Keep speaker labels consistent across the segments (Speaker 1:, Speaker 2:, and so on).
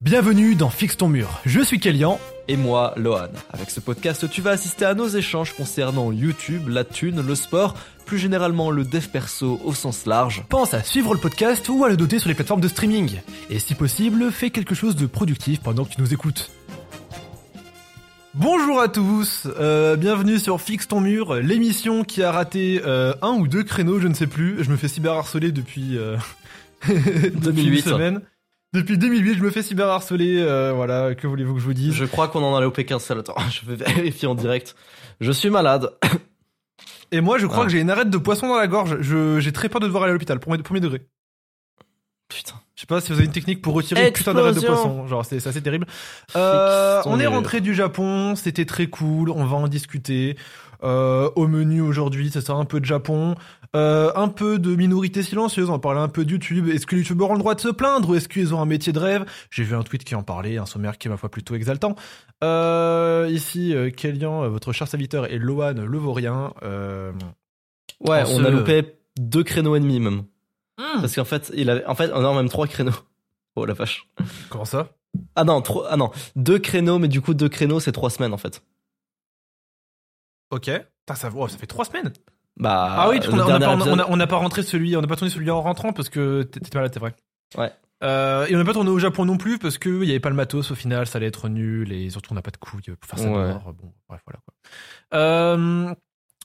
Speaker 1: Bienvenue dans Fixe ton mur. Je suis Kélian.
Speaker 2: Et moi, Lohan. Avec ce podcast, tu vas assister à nos échanges concernant YouTube, la thune, le sport, plus généralement le dev perso au sens large.
Speaker 1: Pense à suivre le podcast ou à le doter sur les plateformes de streaming. Et si possible, fais quelque chose de productif pendant que tu nous écoutes. Bonjour à tous, euh, bienvenue sur Fixe ton mur, l'émission qui a raté euh, un ou deux créneaux, je ne sais plus. Je me fais cyberharceler depuis, euh, depuis
Speaker 2: 2008.
Speaker 1: une semaine. Depuis 2008, je me fais cyberharceler, euh, voilà, que voulez-vous que je vous dise?
Speaker 2: Je crois qu'on en a loupé qu'un seul. Attends, je vais vérifier en direct. Je suis malade.
Speaker 1: Et moi, je crois
Speaker 2: Ah.
Speaker 1: que j'ai une arête de poisson dans la gorge. J'ai très peur de devoir aller à l'hôpital, premier, premier degré.
Speaker 2: Putain.
Speaker 1: Je sais pas si vous avez une technique pour retirer une putain d'arête de poisson. Genre, c'est c'est assez terrible. Euh, on est rentré du Japon, c'était très cool, on va en discuter. Euh, au menu aujourd'hui, ça sera un peu de Japon, euh, un peu de minorité silencieuse, on parler un peu de YouTube. Est-ce que les youtubeurs ont le droit de se plaindre? Ou est-ce qu'ils ont un métier de rêve? J'ai vu un tweet qui en parlait, un sommaire qui est ma foi plutôt exaltant. Euh, ici, euh, Kélian, votre cher serviteur, et Lohan, le vaurien. Euh,
Speaker 2: Ouais, on a loupé deux créneaux et demi même.
Speaker 1: Hmm.
Speaker 2: Parce qu'en fait, il avait, en fait, on a même trois créneaux. Oh la vache.
Speaker 1: Comment ça?
Speaker 2: Ah non, trois, ah non, deux créneaux, mais du coup deux créneaux, c'est trois semaines en fait.
Speaker 1: Ok. Ça, oh, ça fait trois semaines.
Speaker 2: Bah.
Speaker 1: Ah oui, parce qu'on n'a pas, on a-
Speaker 2: épisode-
Speaker 1: on a- on n'a pas rentré celui, on n'a pas tourné celui en rentrant parce que t'étais malade, c'est vrai.
Speaker 2: Ouais.
Speaker 1: Euh, et on n'a pas tourné au Japon non plus parce que il y avait pas le matos au final, ça allait être nul et surtout on n'a pas de couilles pour faire ça
Speaker 2: Ouais.
Speaker 1: dehors. Bon, bref, voilà quoi. Euh,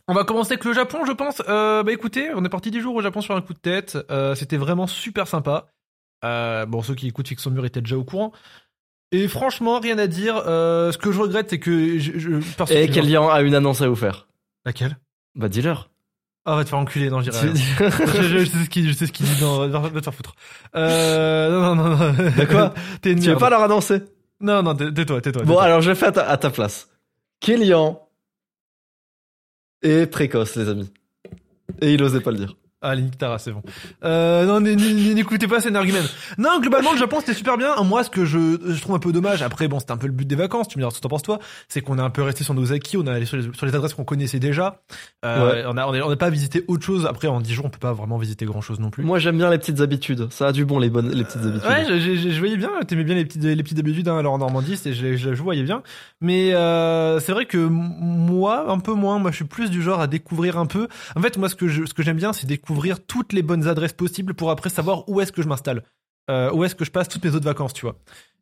Speaker 1: on va commencer avec le Japon, je pense. Euh, bah écoutez, on est parti 10 jours au Japon sur un coup de tête. Euh, C'était vraiment super sympa. Bon, ceux qui écoutent au mur étaient déjà au courant. Et franchement, rien à dire. Ce que je regrette, c'est que je,
Speaker 2: Et
Speaker 1: que-
Speaker 2: Kélian a une annonce à vous faire.
Speaker 1: Laquelle?
Speaker 2: Bah dis-leur.
Speaker 1: Ah, va te faire enculer, non, je dirais rien. je, sais ce qu'il je sais ce qu'il dit non va, va te faire foutre euh non non non non t'es une
Speaker 2: tu veux
Speaker 1: merde.
Speaker 2: pas leur annoncer
Speaker 1: non non tais- tais-toi tais-toi
Speaker 2: Bon,
Speaker 1: tais-toi.
Speaker 2: alors je vais faire à ta, à ta place. Kélian est précoce, les amis. Et il osait pas le dire.
Speaker 1: Ah Link Tara c'est bon euh non n'écoutez pas cet argument non globalement le Japon c'était super bien moi ce que je, je trouve un peu dommage après bon c'était un peu le but des vacances tu me diras ce que t'en penses toi c'est qu'on est un peu resté sur nos acquis on est allé sur les, sur les adresses qu'on connaissait déjà euh,
Speaker 2: Ouais.
Speaker 1: on a on a- on n'a pas visité autre chose après en 10 jours on peut pas vraiment visiter grand chose non plus
Speaker 2: Moi, j'aime bien les petites habitudes. Ça a du bon, les bonnes, les petites habitudes.
Speaker 1: Ouais, je, je, je- je voyais bien, t'aimais bien les petites, les petites habitudes hein, alors en Normandie, c'est, je, je, voyais bien. Mais euh, c'est vrai que moi, un peu moins, moi je suis plus du genre à découvrir un peu. En fait, moi ce que, je, ce que j'aime bien, c'est découvrir toutes les bonnes adresses possibles pour après savoir où est-ce que je m'installe. Euh, où est-ce que je passe toutes mes autres vacances, tu vois.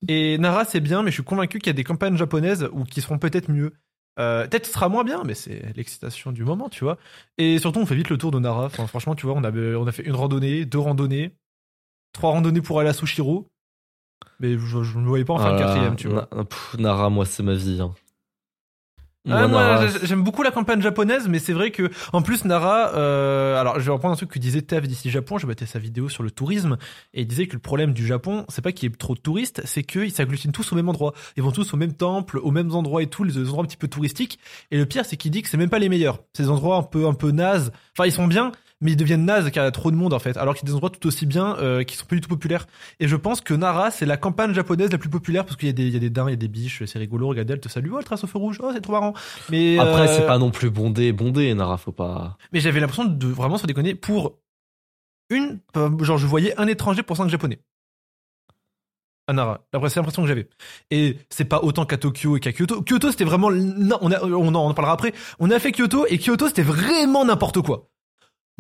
Speaker 1: Et Nara, c'est bien, mais je suis convaincu qu'il y a des campagnes japonaises ou qui seront peut-être mieux. Euh, peut-être ce sera moins bien, mais c'est l'excitation du moment, tu vois. Et surtout, on fait vite le tour de Nara. Enfin, franchement, tu vois, on a, on a fait une randonnée, deux randonnées, trois randonnées pour aller à Sushiro. Mais je, ne me voyais pas en faire le
Speaker 2: là
Speaker 1: quatrième, tu vois.
Speaker 2: Na- pff, Nara, moi, c'est ma vie. hein.
Speaker 1: Ah, moi, j'aime beaucoup la campagne japonaise, mais c'est vrai que, en plus, Nara, euh, alors, je vais reprendre un truc que disait Tev d'ici Japon, je battais sa vidéo sur le tourisme, et il disait que le problème du Japon, c'est pas qu'il y ait trop de touristes, c'est qu'ils s'agglutinent tous au même endroit. Ils vont tous au même temple, aux mêmes endroits et tout, les endroits un petit peu touristiques. Et le pire, c'est qu'il dit que c'est même pas les meilleurs. Ces endroits un peu, un peu nazes. Enfin, ils sont bien, mais ils deviennent nazes car il y a trop de monde, en fait. Alors qu'il y a des endroits tout aussi bien, euh, qui sont pas du tout populaires. Et je pense que Nara, c'est la campagne japonaise la plus populaire parce qu'il y a des, il y a des daims, il y a des biches, c'est rigolo. Regardez, elle te salue, oh, elle trace au feu rouge, oh, c'est trop marrant. Mais
Speaker 2: Après,
Speaker 1: euh,
Speaker 2: c'est pas non plus bondé, bondé, Nara, faut pas.
Speaker 1: Mais j'avais l'impression de vraiment se déconner pour une, euh, genre je voyais un étranger pour cinq japonais. À Nara. Après, c'est l'impression que j'avais. Et c'est pas autant qu'à Tokyo et qu'à Kyoto. Kyoto, c'était vraiment, non, on, a, on en parlera après. On a fait Kyoto et Kyoto, c'était vraiment n'importe quoi.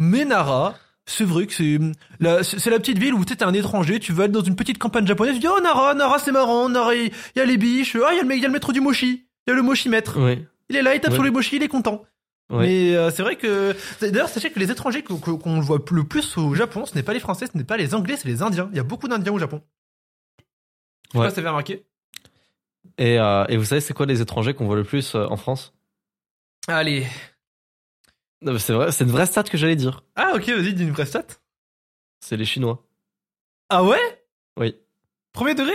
Speaker 1: Mais Nara, c'est vrai que c'est la, c'est la petite ville où tu es un étranger, tu vas aller dans une petite campagne japonaise, tu dis, oh Nara, Nara, c'est marrant, Nara, il y a les biches, ah, il y, a le- il y a le métro du Moshi, il y a le Moshi maître. Il est là, il tape
Speaker 2: Ouais.
Speaker 1: sur les Moshi, il est content.
Speaker 2: Ouais.
Speaker 1: Mais euh, c'est vrai que d'ailleurs sachez que les étrangers qu'on qu'on- voit le plus au Japon, ce n'est pas les Français, ce n'est pas les Anglais, c'est les Indiens. Il y a beaucoup d'Indiens au Japon. Je sais pas si t'avais remarqué.
Speaker 2: Et, euh, et vous savez, c'est quoi les étrangers qu'on voit le plus euh, en France?
Speaker 1: Allez.
Speaker 2: Non, mais C'est vrai, c'est une vraie stat que j'allais dire.
Speaker 1: Ah ok, vas-y, dis une vraie stat.
Speaker 2: C'est les Chinois.
Speaker 1: Ah ouais?
Speaker 2: Oui.
Speaker 1: Premier degré?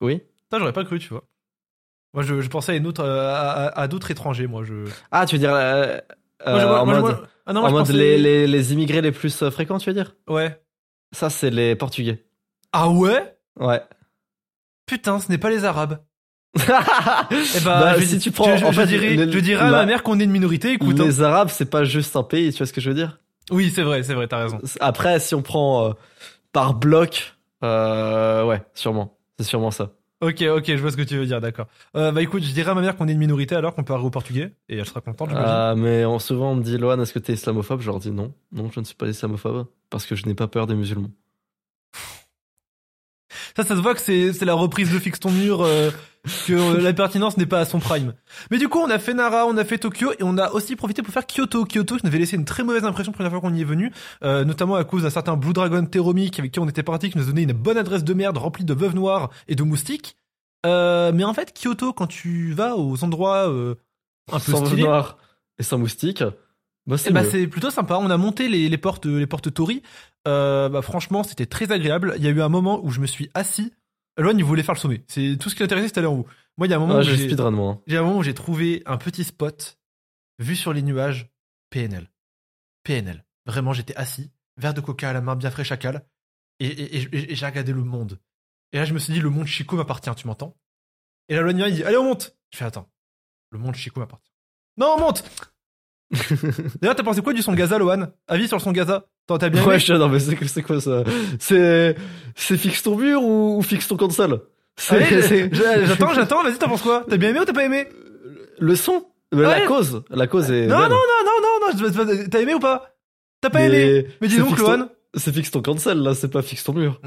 Speaker 2: Oui.
Speaker 1: Putain, j'aurais pas cru, tu vois. Moi, je, je pensais à, une autre, à, à- à d'autres étrangers, moi. Je...
Speaker 2: Ah, tu veux dire euh,
Speaker 1: Moi, je- moi,
Speaker 2: en
Speaker 1: moi,
Speaker 2: mode,
Speaker 1: ah non,
Speaker 2: en les, les, les immigrés les plus euh, fréquents, tu veux dire?
Speaker 1: Ouais.
Speaker 2: Ça, c'est les Portugais.
Speaker 1: Ah ouais?
Speaker 2: Ouais.
Speaker 1: Putain, ce n'est pas les Arabes.
Speaker 2: Eh
Speaker 1: Eh bah, je,
Speaker 2: si tu prends,
Speaker 1: je, je-
Speaker 2: en
Speaker 1: je
Speaker 2: fait,
Speaker 1: dirais, je dirais à
Speaker 2: la-
Speaker 1: ma mère qu'on est une minorité, écoute. hein.
Speaker 2: les Arabes, c'est pas juste un pays, tu vois ce que je veux dire?
Speaker 1: Oui, c'est vrai, c'est vrai, t'as raison.
Speaker 2: Après, si on prend euh, par bloc, euh, ouais, sûrement. C'est sûrement ça.
Speaker 1: Ok, ok, je vois ce que tu veux dire, d'accord. Euh, bah écoute, je dirais à ma mère qu'on est une minorité alors qu'on parle au portugais et elle sera contente.
Speaker 2: Ah, mais on- souvent on me dit, Loan, est-ce que t'es islamophobe? Je leur dis non. Non, je ne suis pas islamophobe parce que je n'ai pas peur des musulmans.
Speaker 1: Ça, ça se voit que c'est c'est la reprise de Fixe ton mur, euh, que euh, la pertinence n'est pas à son prime. Mais du coup, on a fait Nara, on a fait Tokyo et on a aussi profité pour faire Kyoto. Kyoto qui nous avait laissé une très mauvaise impression la première fois qu'on y est venu, euh, notamment à cause d'un certain Blue Dragon Teromic avec qui on était parti, qui nous donnait une bonne adresse de merde remplie de veuves noires et de moustiques. Euh, mais en fait, Kyoto, quand tu vas aux endroits euh, un peu
Speaker 2: sans
Speaker 1: stylés,
Speaker 2: noir et sans moustique, bah c'est
Speaker 1: eh bah,
Speaker 2: mieux.
Speaker 1: c'est plutôt sympa. On a monté les, les portes, les portes Tori. Euh, bah, franchement, c'était très agréable. Il y a eu un moment où je me suis assis. Loan, il voulait faire le sommet. C'est tout ce qui l'intéressait, c'était aller en haut. Moi, il y a un moment
Speaker 2: Ah,
Speaker 1: où
Speaker 2: j'ai
Speaker 1: j'ai
Speaker 2: speedrun moi. hein.
Speaker 1: j'ai un moment où j'ai trouvé un petit spot, vu sur les nuages, PNL. PNL. Vraiment, j'étais assis, verre de coca à la main, bien frais chacal, et, et- et- et j'ai regardé le monde. Et là, je me suis dit, le monde Chico m'appartient, tu m'entends? Et là, Loan il dit, allez, on monte Je fais, attends, le monde Chico m'appartient. Non, on monte D'ailleurs, t'as pensé quoi du son Gaza, Loan Avis sur le son Gaza? T'as bien aimé?
Speaker 2: Ouais, je non mais c'est quoi ça? C'est c'est fixe ton mur ou, ou fixe ton console
Speaker 1: J'attends, j'attends, vas-y, t'en penses quoi? T'as bien aimé ou t'as pas aimé?
Speaker 2: Le son?
Speaker 1: Ouais.
Speaker 2: La cause, la cause est
Speaker 1: Non, non, non, non, non, non, t'as aimé ou pas? T'as pas
Speaker 2: Mais
Speaker 1: aimé. Mais dis donc, Loan
Speaker 2: C'est fixe ton cancel là, c'est pas fixe ton mur.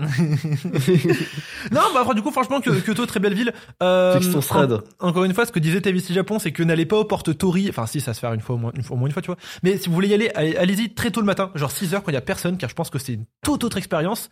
Speaker 1: Non, bah après, du coup, franchement, Kyo- Kyoto, très belle ville. Euh,
Speaker 2: Fixe ton thread.
Speaker 1: en- encore une fois, ce que disait TVC Japon, c'est que n'allez pas aux portes Tori. Enfin, si, ça se fait une fois au moins, une fois, au moins une fois, tu vois. Mais si vous voulez y aller, allez- allez-y très tôt le matin, genre 6 heures quand il y a personne, car je pense que c'est une toute autre expérience.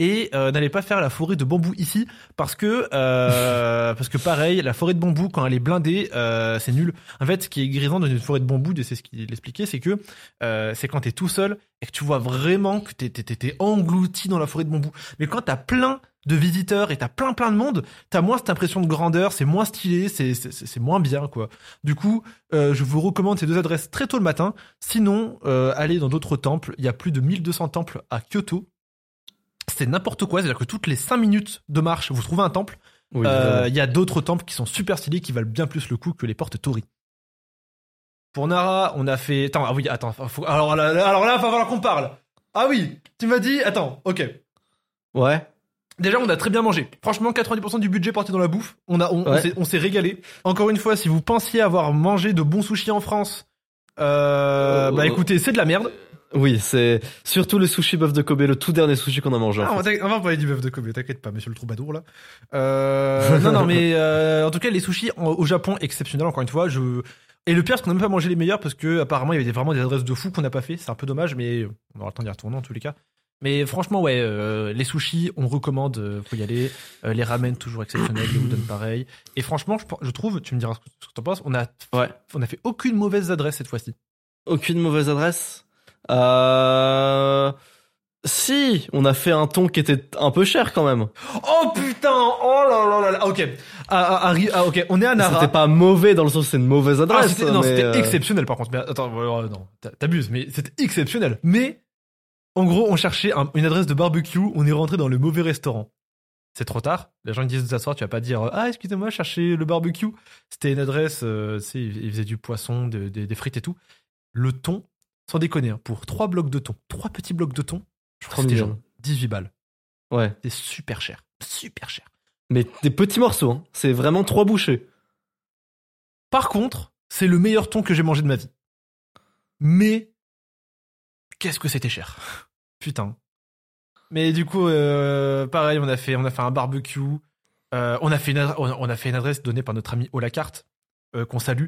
Speaker 1: Et euh, n'allez pas faire la forêt de bambou ici, parce que euh, parce que pareil, la forêt de bambou quand elle est blindée, euh, c'est nul. En fait, ce qui est grisant dans une forêt de bambou, c'est ce qu'il expliquait, c'est que euh, c'est quand t'es tout seul et que tu vois vraiment que t'es t'es- englouti dans la forêt de bambou. Mais quand t'as plein de visiteurs et t'as plein plein de monde, t'as moins cette impression de grandeur, c'est moins stylé, c'est c'est- c'est moins bien quoi. Du coup, euh, je vous recommande ces deux adresses très tôt le matin. Sinon, euh, allez dans d'autres temples. Il y a plus de 1200 temples à Kyoto. C'est n'importe quoi, c'est-à-dire que toutes les 5 minutes de marche, vous trouvez un temple.
Speaker 2: Oui,
Speaker 1: Euh. Il y a d'autres temples qui sont super stylés, qui valent bien plus le coup que les portes Tori. Pour Nara, on a fait. Attends, ah oui, attends. faut- Alors là, alors là, va falloir qu'on parle. Ah oui, tu m'as dit. Attends, ok.
Speaker 2: Ouais.
Speaker 1: Déjà, on a très bien mangé. Franchement, 90% du budget parti dans la bouffe. On a, on,
Speaker 2: Ouais.
Speaker 1: s'est- on s'est régalé. Encore une fois, si vous pensiez avoir mangé de bons sushis en France, euh,
Speaker 2: Euh,
Speaker 1: bah écoutez, c'est de la merde.
Speaker 2: Oui, c'est surtout le sushi bœuf de Kobe, le tout dernier sushi qu'on a mangé. en
Speaker 1: Ah, on,
Speaker 2: fait.
Speaker 1: va- on va parler du bœuf de Kobe, t'inquiète pas, monsieur le troubadour là. Euh, non, non, mais euh, en tout cas, les sushis en- au Japon, exceptionnels, encore une fois. Je... Et le pire, c'est qu'on n'a même pas mangé les meilleurs parce que apparemment il y avait vraiment des adresses de fou qu'on n'a pas fait. C'est un peu dommage, mais on aura le temps d'y retourner en tous les cas. Mais franchement, ouais, euh, les sushis, on recommande, euh, faut y aller. Euh, les ramen, toujours exceptionnels, les udon pareil. Et franchement, je, je trouve, tu me diras ce que, ce que t'en penses, on a,
Speaker 2: Ouais.
Speaker 1: on a fait aucune mauvaise adresse cette fois-ci.
Speaker 2: Aucune mauvaise adresse. Euh... Si, on a fait un ton qui était un peu cher quand même.
Speaker 1: Oh putain, oh là là là là, ok. Ah, ah, ah, ah, ok, on est à Nara.
Speaker 2: C'était pas mauvais dans le sens c'est une mauvaise adresse.
Speaker 1: non, c'était
Speaker 2: euh,
Speaker 1: exceptionnel par contre. Mais attends, non, t'a- t'abuses, mais c'était exceptionnel. Mais en gros, on cherchait un- une adresse de barbecue, on est rentré dans le mauvais restaurant. C'est trop tard. Les gens ils disent de s'asseoir, tu vas pas dire ah excusez-moi, je cherchais le barbecue. C'était une adresse, euh, tu sais, ils faisaient du poisson, de- de- des frites et tout. Le thon, sans déconner, hein, pour trois blocs de thon, trois petits blocs de thon, je crois que c'était
Speaker 2: 30
Speaker 1: genre 18 balles.
Speaker 2: Ouais.
Speaker 1: C'est super cher, super cher.
Speaker 2: Mais des petits morceaux, hein. c'est vraiment trois bouchées.
Speaker 1: Par contre, c'est le meilleur thon que j'ai mangé de ma vie. Mais qu'est-ce que c'était cher. Putain. Mais du coup, euh, pareil, on a fait, on a fait un barbecue. Euh, on a fait une, adre- on a- on a fait une adresse donnée par notre ami Ola Carte, euh, qu'on salue.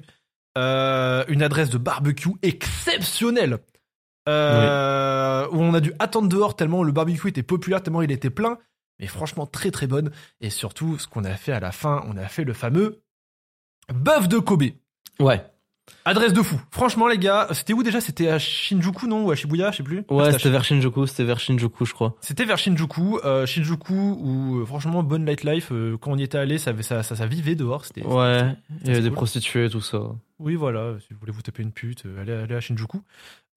Speaker 1: Euh, une adresse de barbecue exceptionnelle. Euh, Où on a dû attendre dehors tellement le barbecue était populaire, tellement il était plein. Mais franchement, très très bonne. Et surtout, ce qu'on a fait à la fin, on a fait le fameux bœuf de Kobe.
Speaker 2: Ouais.
Speaker 1: Adresse de fou. Franchement, les gars, c'était où déjà? C'était à Shinjuku, non? Ou à Shibuya, je sais plus?
Speaker 2: Ouais,
Speaker 1: C'était
Speaker 2: vers Shinjuku, c'était vers Shinjuku, je crois.
Speaker 1: C'était vers Shinjuku, euh, Shinjuku où euh, franchement bonne nightlife. euh, quand on y était allé, ça, ça, ça, ça vivait dehors. C'était.
Speaker 2: Ouais, il y avait des
Speaker 1: cool.
Speaker 2: prostituées, tout ça.
Speaker 1: Oui, voilà. Si vous voulez vous taper une pute, euh, allez, allez à Shinjuku.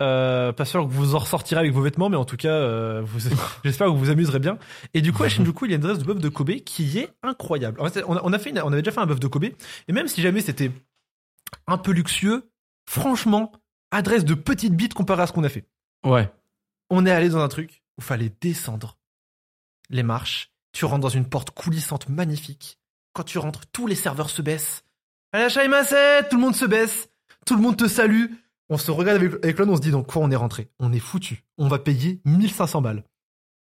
Speaker 1: Euh, pas sûr que vous en ressortirez avec vos vêtements, mais en tout cas, euh, j'espère que vous vous amuserez bien. Et du coup, à Shinjuku, il y a une adresse de bœuf de Kobe qui est incroyable. En fait, on, a, on a fait, une- on avait déjà fait un bœuf de Kobe, et même si jamais c'était un peu luxueux, franchement, adresse de petite bite comparé à ce qu'on a fait.
Speaker 2: Ouais.
Speaker 1: on est allé dans un truc où fallait descendre les marches. Tu rentres dans une porte coulissante magnifique. quand tu rentres, tous les serveurs se baissent. Alachaimaset, tout le monde se baisse, tout le monde te salue. On se regarde avec, avec l'homme, on se dit dans quoi on est rentré? On est foutu. On va payer 1500 balles.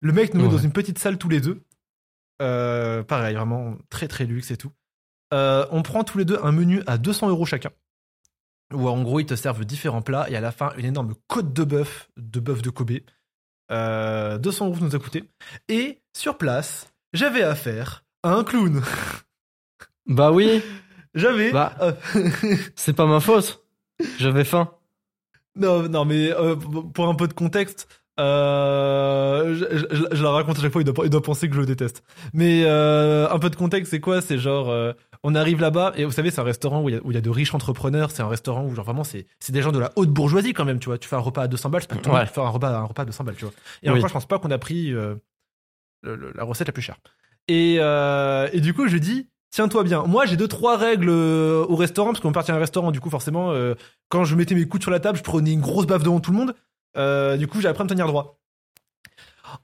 Speaker 1: Le mec nous met
Speaker 2: Ouais.
Speaker 1: dans une petite salle tous les deux. Euh, pareil, vraiment très très luxe et tout. Euh, on prend tous les deux un menu à 200 euros chacun. Où en gros ils te servent différents plats et à la fin une énorme côte de bœuf, de bœuf de Kobe. Euh, 200 euros nous a coûté. Et sur place, j'avais affaire à un clown.
Speaker 2: Bah oui,
Speaker 1: J'avais.
Speaker 2: Bah.
Speaker 1: euh,
Speaker 2: c'est pas ma faute. J'avais faim.
Speaker 1: non, non, mais euh, pour un peu de contexte, euh, je, je- je la raconte à chaque fois, il doit, il doit penser que je le déteste. Mais euh, un peu de contexte, c'est quoi? C'est genre, euh, on arrive là-bas, et vous savez, c'est un restaurant où il y, a- où il y a de riches entrepreneurs, c'est un restaurant où genre vraiment, c'est c'est des gens de la haute bourgeoisie quand même, tu vois. Tu fais un repas à 200 balles, c'est
Speaker 2: Ouais.
Speaker 1: fait un repas, un repas à 200 balles, tu vois. Et
Speaker 2: Oui.
Speaker 1: encore, je pense pas qu'on a pris euh, le- le- la recette la plus chère. Et, euh, et du coup, je dis, tiens-toi bien. Moi, j'ai deux, trois règles euh, au restaurant, parce qu'on partit à un restaurant, du coup, forcément, euh, quand je mettais mes coudes sur la table, je prenais une grosse baffe devant tout le monde. Euh, du coup, j'ai appris à me tenir droit.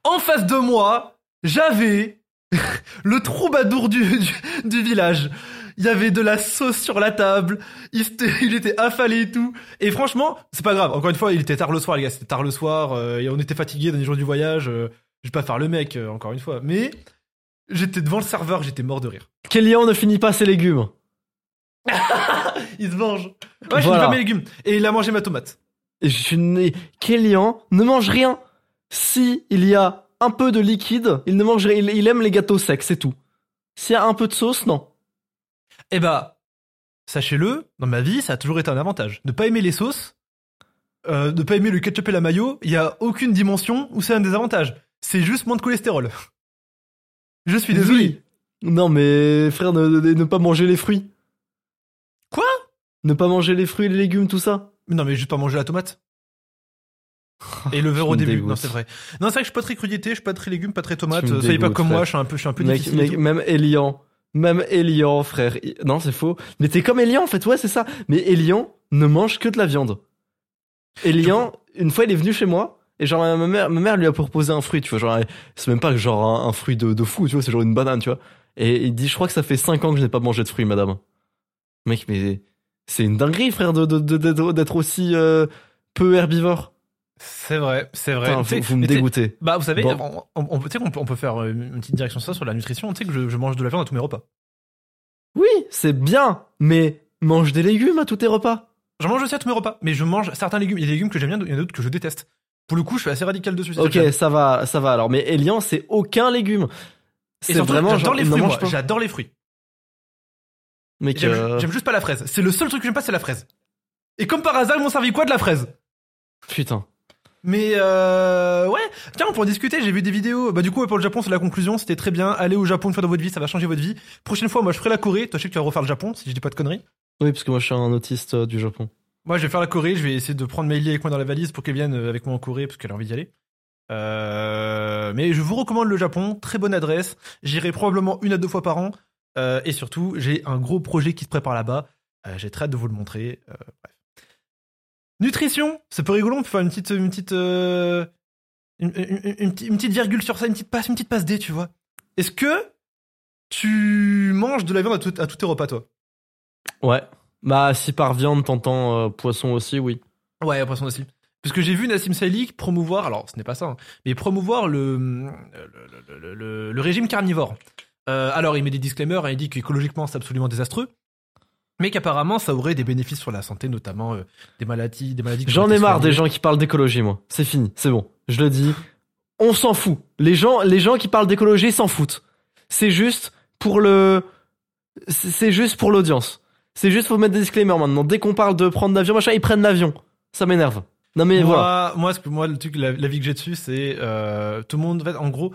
Speaker 1: En face de moi, j'avais le troubadour du, du, du village. Il y avait de la sauce sur la table. Il, était affalé et tout. Et franchement, c'est pas grave. Encore une fois, il était tard le soir, les gars. C'était tard le soir. euh, et on était fatigués dans les jours du voyage. euh, je vais pas faire le mec, euh, encore une fois. Mais j'étais devant le serveur, j'étais mort de rire.
Speaker 2: Kélian ne finit pas ses légumes.
Speaker 1: Il se venge. Ouais,
Speaker 2: Voilà.
Speaker 1: pas mes légumes. Et il a mangé ma tomate.
Speaker 2: Et je n'ai- Kélian ne mange rien. Si il y a un peu de liquide, il ne. Il, il aime les gâteaux secs, c'est tout. S'il y a un peu de sauce, non.
Speaker 1: Eh bah, sachez-le, dans ma vie, ça a toujours été un avantage. Ne pas aimer les sauces, euh, ne pas aimer le ketchup et la mayo, il y a aucune dimension où c'est un désavantage. C'est juste moins de cholestérol. Je suis désolé.
Speaker 2: Oui. Non, mais frère, ne, ne- ne pas manger les fruits.
Speaker 1: Quoi?
Speaker 2: Ne pas manger les fruits et les légumes, tout ça.
Speaker 1: Mais Non, mais juste pas manger la tomate. Et le verre au début. Non, c'est vrai. Non, c'est vrai que je suis pas très crudité, je suis pas très légumes, pas très tomate.
Speaker 2: Tu me
Speaker 1: Euh, Soyez pas comme moi, je suis un peu, je suis un peu
Speaker 2: Mec,
Speaker 1: difficile.
Speaker 2: mec, même Elian. Même Elian, frère. Non, c'est faux. Mais t'es comme Elian, en fait, ouais, c'est ça. Mais Elian ne mange que de la viande. Elian, une fois, il est venu chez moi. Et genre, ma mère, ma mère lui a proposé un fruit, tu vois. Genre, c'est même pas genre un, un fruit de, de fou, tu vois. C'est genre une banane, tu vois. Et il dit, je crois que ça fait 5 ans que je n'ai pas mangé de fruits, madame. Mec, mais c'est une dinguerie, frère, de, de- de- d'être d'être aussi euh, peu herbivore.
Speaker 1: C'est vrai, c'est vrai. Sais-
Speaker 2: vous, vous me
Speaker 1: mais
Speaker 2: dégoûtez.
Speaker 1: Bah, vous savez,
Speaker 2: Bon.
Speaker 1: on, peut, on faire euh, une petite direction sur ça sur la nutrition. Tu sais que je, je mange de la viande à tous mes repas.
Speaker 2: Oui, c'est bien, mais mange des légumes à tous tes repas.
Speaker 1: Je mange aussi à tous mes repas, mais je mange certains légumes. Il y a des légumes que j'aime bien, il y en a d'autres que je déteste. Pour le coup, je suis assez radical dessus.
Speaker 2: Ok,
Speaker 1: ça que
Speaker 2: va, ça va. Alors, mais Elian, c'est aucun légume. C'est vraiment
Speaker 1: j'adore les fruits. J'adore les fruits. J'aime
Speaker 2: euh,
Speaker 1: j'aime juste pas la fraise. C'est le seul truc que j'aime pas, c'est la fraise. Et comme par hasard, ils m'ont servi quoi de la fraise?
Speaker 2: Putain.
Speaker 1: Mais euh, ouais, tiens, en discuter. J'ai vu des vidéos. Bah du coup, ouais, pour le Japon, c'est la conclusion. C'était très bien. Allez au Japon une fois dans votre vie, ça va changer votre vie. Prochaine fois, moi, je ferai la Corée. Toi, je sais que tu vas refaire le Japon, si je dis pas de conneries.
Speaker 2: Oui, parce que moi, je suis un autiste euh, du Japon.
Speaker 1: Moi, je vais faire la Corée. Je vais essayer de prendre Meili avec moi dans la valise pour qu'elle vienne euh, avec moi en Corée parce qu'elle a envie d'y aller. Euh, mais je vous recommande le Japon. Très bonne adresse. J'irai probablement une à deux fois par an. Et surtout, j'ai un gros projet qui se prépare là-bas. J'ai très hâte de vous le montrer. Bref. Nutrition, c'est peu rigolo. On peut faire une petite, une petite, euh, une, une- une- une petite- une petite virgule sur ça, une petite passe, une petite passe D, tu vois. Est-ce que tu manges de la viande à, tout- à tous tes repas, toi?
Speaker 2: Ouais. Bah, si par viande, t'entends euh, poisson aussi, oui.
Speaker 1: Ouais, poisson aussi. Parce que j'ai vu Nassim Salik promouvoir, alors ce n'est pas ça, hein, mais promouvoir le, le, le- le- le- le régime carnivore. Euh, alors il met des disclaimers, hein, il dit qu'écologiquement c'est absolument désastreux, mais qu'apparemment ça aurait des bénéfices sur la santé, notamment euh, des maladies, des maladies.
Speaker 2: J'en ai marre des gens qui parlent d'écologie, moi. C'est fini, c'est bon. Je le dis. On s'en fout. Les gens, les gens qui parlent d'écologie s'en foutent. C'est juste pour le, c'est juste pour l'audience. C'est juste faut mettre des disclaimers maintenant. Dès qu'on parle de prendre l'avion, machin, ils prennent l'avion. Ça m'énerve. Non mais
Speaker 1: moi,
Speaker 2: voilà.
Speaker 1: moi, ce que moi, le truc, la, la vie que j'ai dessus, c'est euh, tout le monde. En, fait, en gros,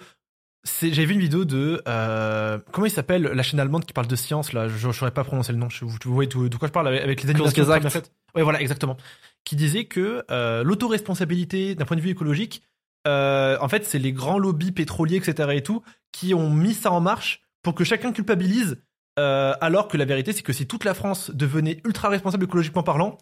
Speaker 1: j'ai vu une vidéo de euh, comment il s'appelle la chaîne allemande qui parle de science là. Je ne saurais pas prononcer le nom. Je, vous, voyez de quoi je parle avec, avec les animations bien faites. Ouais, voilà, exactement. Qui disait que euh, l'autoresponsabilité d'un point de vue écologique, euh, en fait, c'est les grands lobbies pétroliers, etc. et tout, qui ont mis ça en marche pour que chacun culpabilise. euh, alors que la vérité, c'est que si toute la France devenait ultra responsable écologiquement parlant,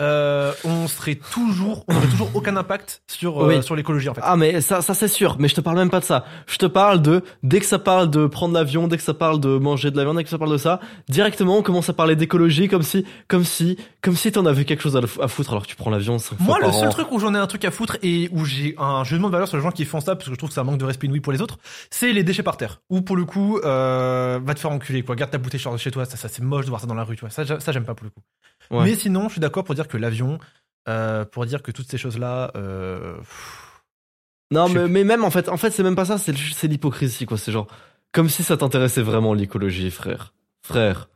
Speaker 1: euh, on serait toujours, on aurait toujours aucun impact sur euh, sur l'écologie en fait.
Speaker 2: Ah mais ça, ça c'est sûr. Mais je te parle même pas de ça. Je te parle de dès que ça parle de prendre l'avion, dès que ça parle de manger de la viande, dès que ça parle de ça, directement on commence à parler d'écologie comme si, comme si, comme si t'en avais quelque chose à, foutre alors que tu prends l'avion.
Speaker 1: Moi, le seul
Speaker 2: an.
Speaker 1: truc où j'en ai un truc à foutre et où j'ai un jugement de valeur sur les gens qui font ça, parce que je trouve que un manque de respect inouï pour les autres, c'est les déchets par terre. Ou pour le coup, euh, va te faire enculer, quoi. Garde ta bouteille chez toi, ça, ça c'est moche de voir ça dans la rue, tu vois. Ça, ça j'aime pas pour le coup.
Speaker 2: Ouais.
Speaker 1: Mais sinon, je suis d'accord pour dire que l'avion, euh, pour dire que toutes ces choses-là, euh, pff,
Speaker 2: Non, mais, mais même en fait, en fait, c'est même pas ça, c'est l'hypocrisie, quoi. C'est genre, comme si ça t'intéressait vraiment l'écologie, frère. Frère,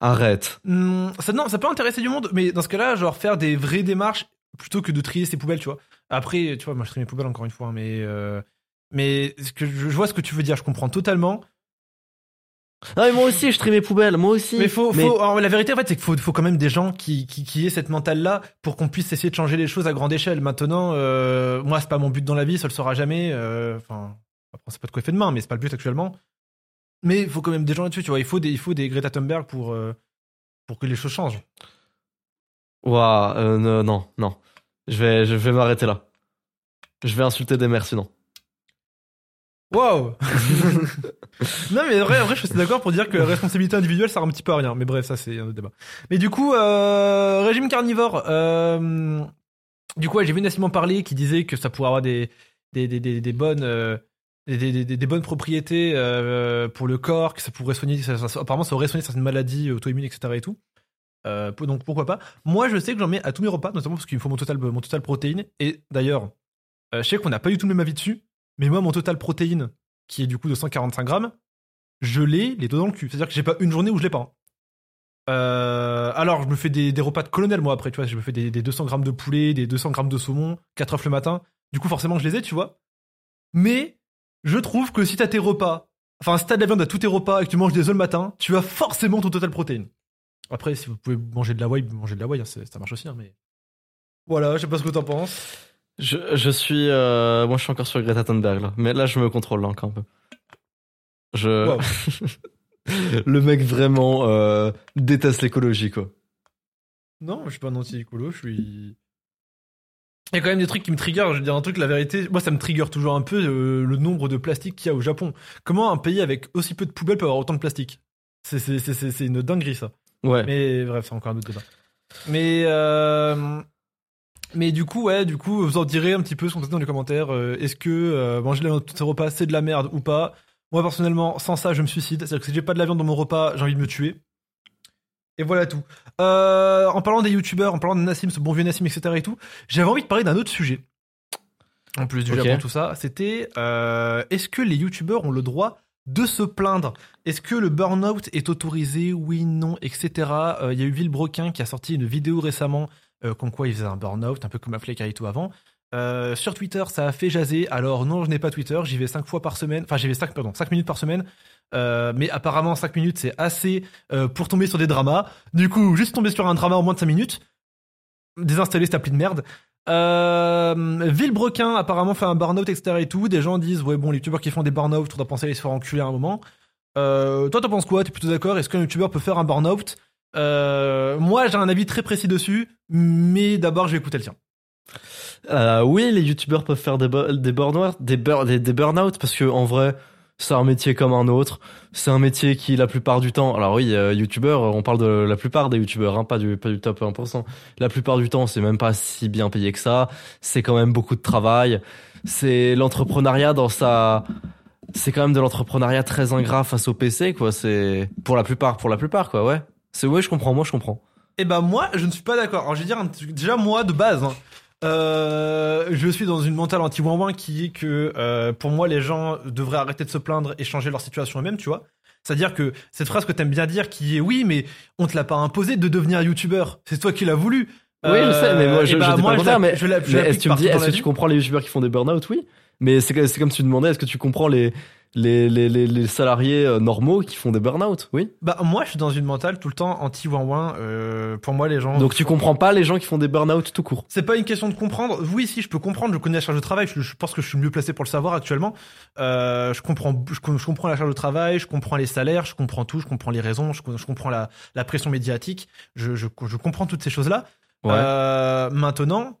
Speaker 2: arrête.
Speaker 1: hmm, ça, non, ça peut intéresser du monde, mais dans ce cas-là, genre faire des vraies démarches plutôt que de trier ses poubelles, tu vois. Après, tu vois, moi je trie mes poubelles encore une fois, hein, mais euh, mais ce que je, je vois ce que tu veux dire, je comprends totalement.
Speaker 2: Non, mais moi aussi, je trie mes poubelles, moi aussi.
Speaker 1: Mais faut, faut, alors, la vérité en fait, c'est qu'il faut, faut quand même des gens qui, qui, qui aient cette mentale là pour qu'on puisse essayer de changer les choses à grande échelle. Maintenant, euh, moi, c'est pas mon but dans la vie, ça le sera jamais. euh, Enfin, après, c'est pas de quoi fait de main, mais c'est pas le but actuellement. Mais il faut quand même des gens là-dessus, tu vois. Il faut des, il faut des Greta Thunberg pour, euh, pour que les choses changent.
Speaker 2: Ouah, euh, non, non, non. Je vais, je vais m'arrêter là. Je vais insulter des mères sinon.
Speaker 1: Waouh Non mais en vrai, en vrai, je suis d'accord pour dire que la responsabilité individuelle sert un petit peu à rien. Mais bref, ça c'est un autre débat. Mais du coup, euh, régime carnivore. euh, du coup, j'ai vu Nassim en parler qui disait que ça pourrait avoir des bonnes euh, des, bonnes propriétés pour le corps, que ça pourrait soigner. apparemment, ça aurait soigné certaines maladies auto-immunes, etc. Et tout. Donc pourquoi pas. Moi, je sais que j'en mets à tous mes repas, notamment parce qu'il me faut mon total mon total protéine. Et d'ailleurs, je sais qu'on n'a pas du tout le même avis dessus. Mais moi, mon total protéine, qui est du coup de 145 grammes, je l'ai les deux dans le cul. C'est-à-dire que j'ai pas une journée où je l'ai pas. hein. Euh, alors, je me fais des, repas de colonel, moi, après, tu vois. Je me fais des, des 200 grammes de poulet, des 200 grammes de saumon, 4 œufs le matin. Du coup, forcément, je les ai, tu vois. Mais, je trouve que si t'as tes repas, enfin, si t'as de la viande à tous tes repas et que tu manges des œufs le matin, tu as forcément ton total protéine. Après, si vous pouvez manger de la whey, mangez de la whey, hein, ça marche aussi, hein, mais. Voilà, je sais pas ce que t'en penses.
Speaker 2: Je, je suis, euh, moi, je suis encore sur Greta Thunberg là. Mais là, je me contrôle là encore un peu. Je,
Speaker 1: Wow.
Speaker 2: le mec vraiment euh, déteste l'écologie quoi.
Speaker 1: Non, je suis pas un anti-écolo, je suis. Il y a quand même des trucs qui me trigger. Je veux dire un truc, la vérité, moi ça me trigger toujours un peu euh, le nombre de plastique qu'il y a au Japon. Comment un pays avec aussi peu de poubelles peut avoir autant de plastique C'est une dinguerie ça.
Speaker 2: Ouais.
Speaker 1: Mais bref, c'est encore un autre débat. Mais euh, mais du coup, ouais, du coup, vous en direz un petit peu ce qu'on dans les commentaires. euh, Est-ce que euh, manger la viande dans tous ces repas c'est de la merde ou pas? Moi personnellement, sans ça, je me suicide. C'est-à-dire que si j'ai pas de la viande dans mon repas, j'ai envie de me tuer. Et voilà tout. Euh, en parlant des youtubeurs, en parlant de Nassim, ce bon vieux Nassim, etc. et tout, j'avais envie de parler d'un autre sujet. En plus du
Speaker 2: Ok.
Speaker 1: Japon, tout ça, c'était est-ce que les youtubeurs ont le droit de se plaindre? Est-ce que le burn-out est autorisé? Oui, non, etc. Euh, Il y a eu Villebrequin qui a sorti une vidéo récemment euh, comme quoi il faisait un burn-out, un peu comme Affleck et tout avant. Euh, sur Twitter, ça a fait jaser. Alors non, je n'ai pas Twitter, j'y vais 5 fois par semaine. Enfin, j'y vais 5, pardon, 5 minutes par semaine. Euh, mais apparemment, 5 minutes, c'est assez euh, pour tomber sur des dramas. Du coup, juste tomber sur un drama en moins de 5 minutes. Désinstaller cette appli de merde. Euh, Villebrequin apparemment fait un burn-out, etc. et tout. Des gens disent, ouais, bon, les youtubeurs qui font des burn-out, on doit penser à les se faire enculer à un moment. Euh, toi, t'en penses quoi? T'es plutôt d'accord? Est-ce qu'un youtubeur peut faire un burn-out? Euh, Moi, j'ai un avis très précis dessus, mais d'abord, je vais écouter le tien.
Speaker 2: Euh, oui, les youtubeurs peuvent faire des, des burn-out, des, bur- parce que en vrai, c'est un métier comme un autre. C'est un métier qui, la plupart du temps, alors oui, euh, youtubeur, on parle de la plupart des youtubeurs, hein, pas du pas du top 1%. La plupart du temps, c'est même pas si bien payé que ça. C'est quand même beaucoup de travail. C'est l'entrepreneuriat dans sa, c'est quand même de l'entrepreneuriat très ingrat face au PC, quoi. C'est pour la plupart, pour la plupart, quoi. Ouais. C'est ouais, je comprends. Moi, je comprends.
Speaker 1: Eh ben moi, je ne suis pas d'accord. Alors je vais dire un truc- déjà moi de base, hein, euh, je suis dans une mentale anti ouin qui est que euh, pour moi les gens devraient arrêter de se plaindre et changer leur situation eux-mêmes, tu vois. C'est-à-dire que cette phrase que t'aimes bien dire qui est oui mais on te l'a pas imposé de devenir youtubeur, c'est toi qui l'as voulu.
Speaker 2: Oui, je sais, mais moi,
Speaker 1: Euh,
Speaker 2: je,
Speaker 1: ben,
Speaker 2: je
Speaker 1: moi,
Speaker 2: pas
Speaker 1: je
Speaker 2: mais,
Speaker 1: je
Speaker 2: est-ce que tu me dis, est-ce que tu comprends les youtubeurs qui font des burn-out? Oui. Mais c'est comme si tu demandais, est-ce que tu comprends les, les, les, les, les salariés euh, normaux qui font des burn-out? Oui.
Speaker 1: Bah moi je suis dans une mentale tout le temps anti ouin euh, pour moi les gens
Speaker 2: Donc tu comprends pas les gens qui font des burn-out tout court?
Speaker 1: C'est pas une question de comprendre. Oui, si, je peux comprendre. Je connais la charge de travail. Je, je pense que je suis mieux placé pour le savoir actuellement. Euh, je comprends, je, com- je comprends la charge de travail. Je comprends les salaires. Je comprends tout. Je comprends les raisons. Je, co- je comprends la, la pression médiatique. Je, je, je comprends toutes ces choses-là.
Speaker 2: Ouais.
Speaker 1: Euh, maintenant,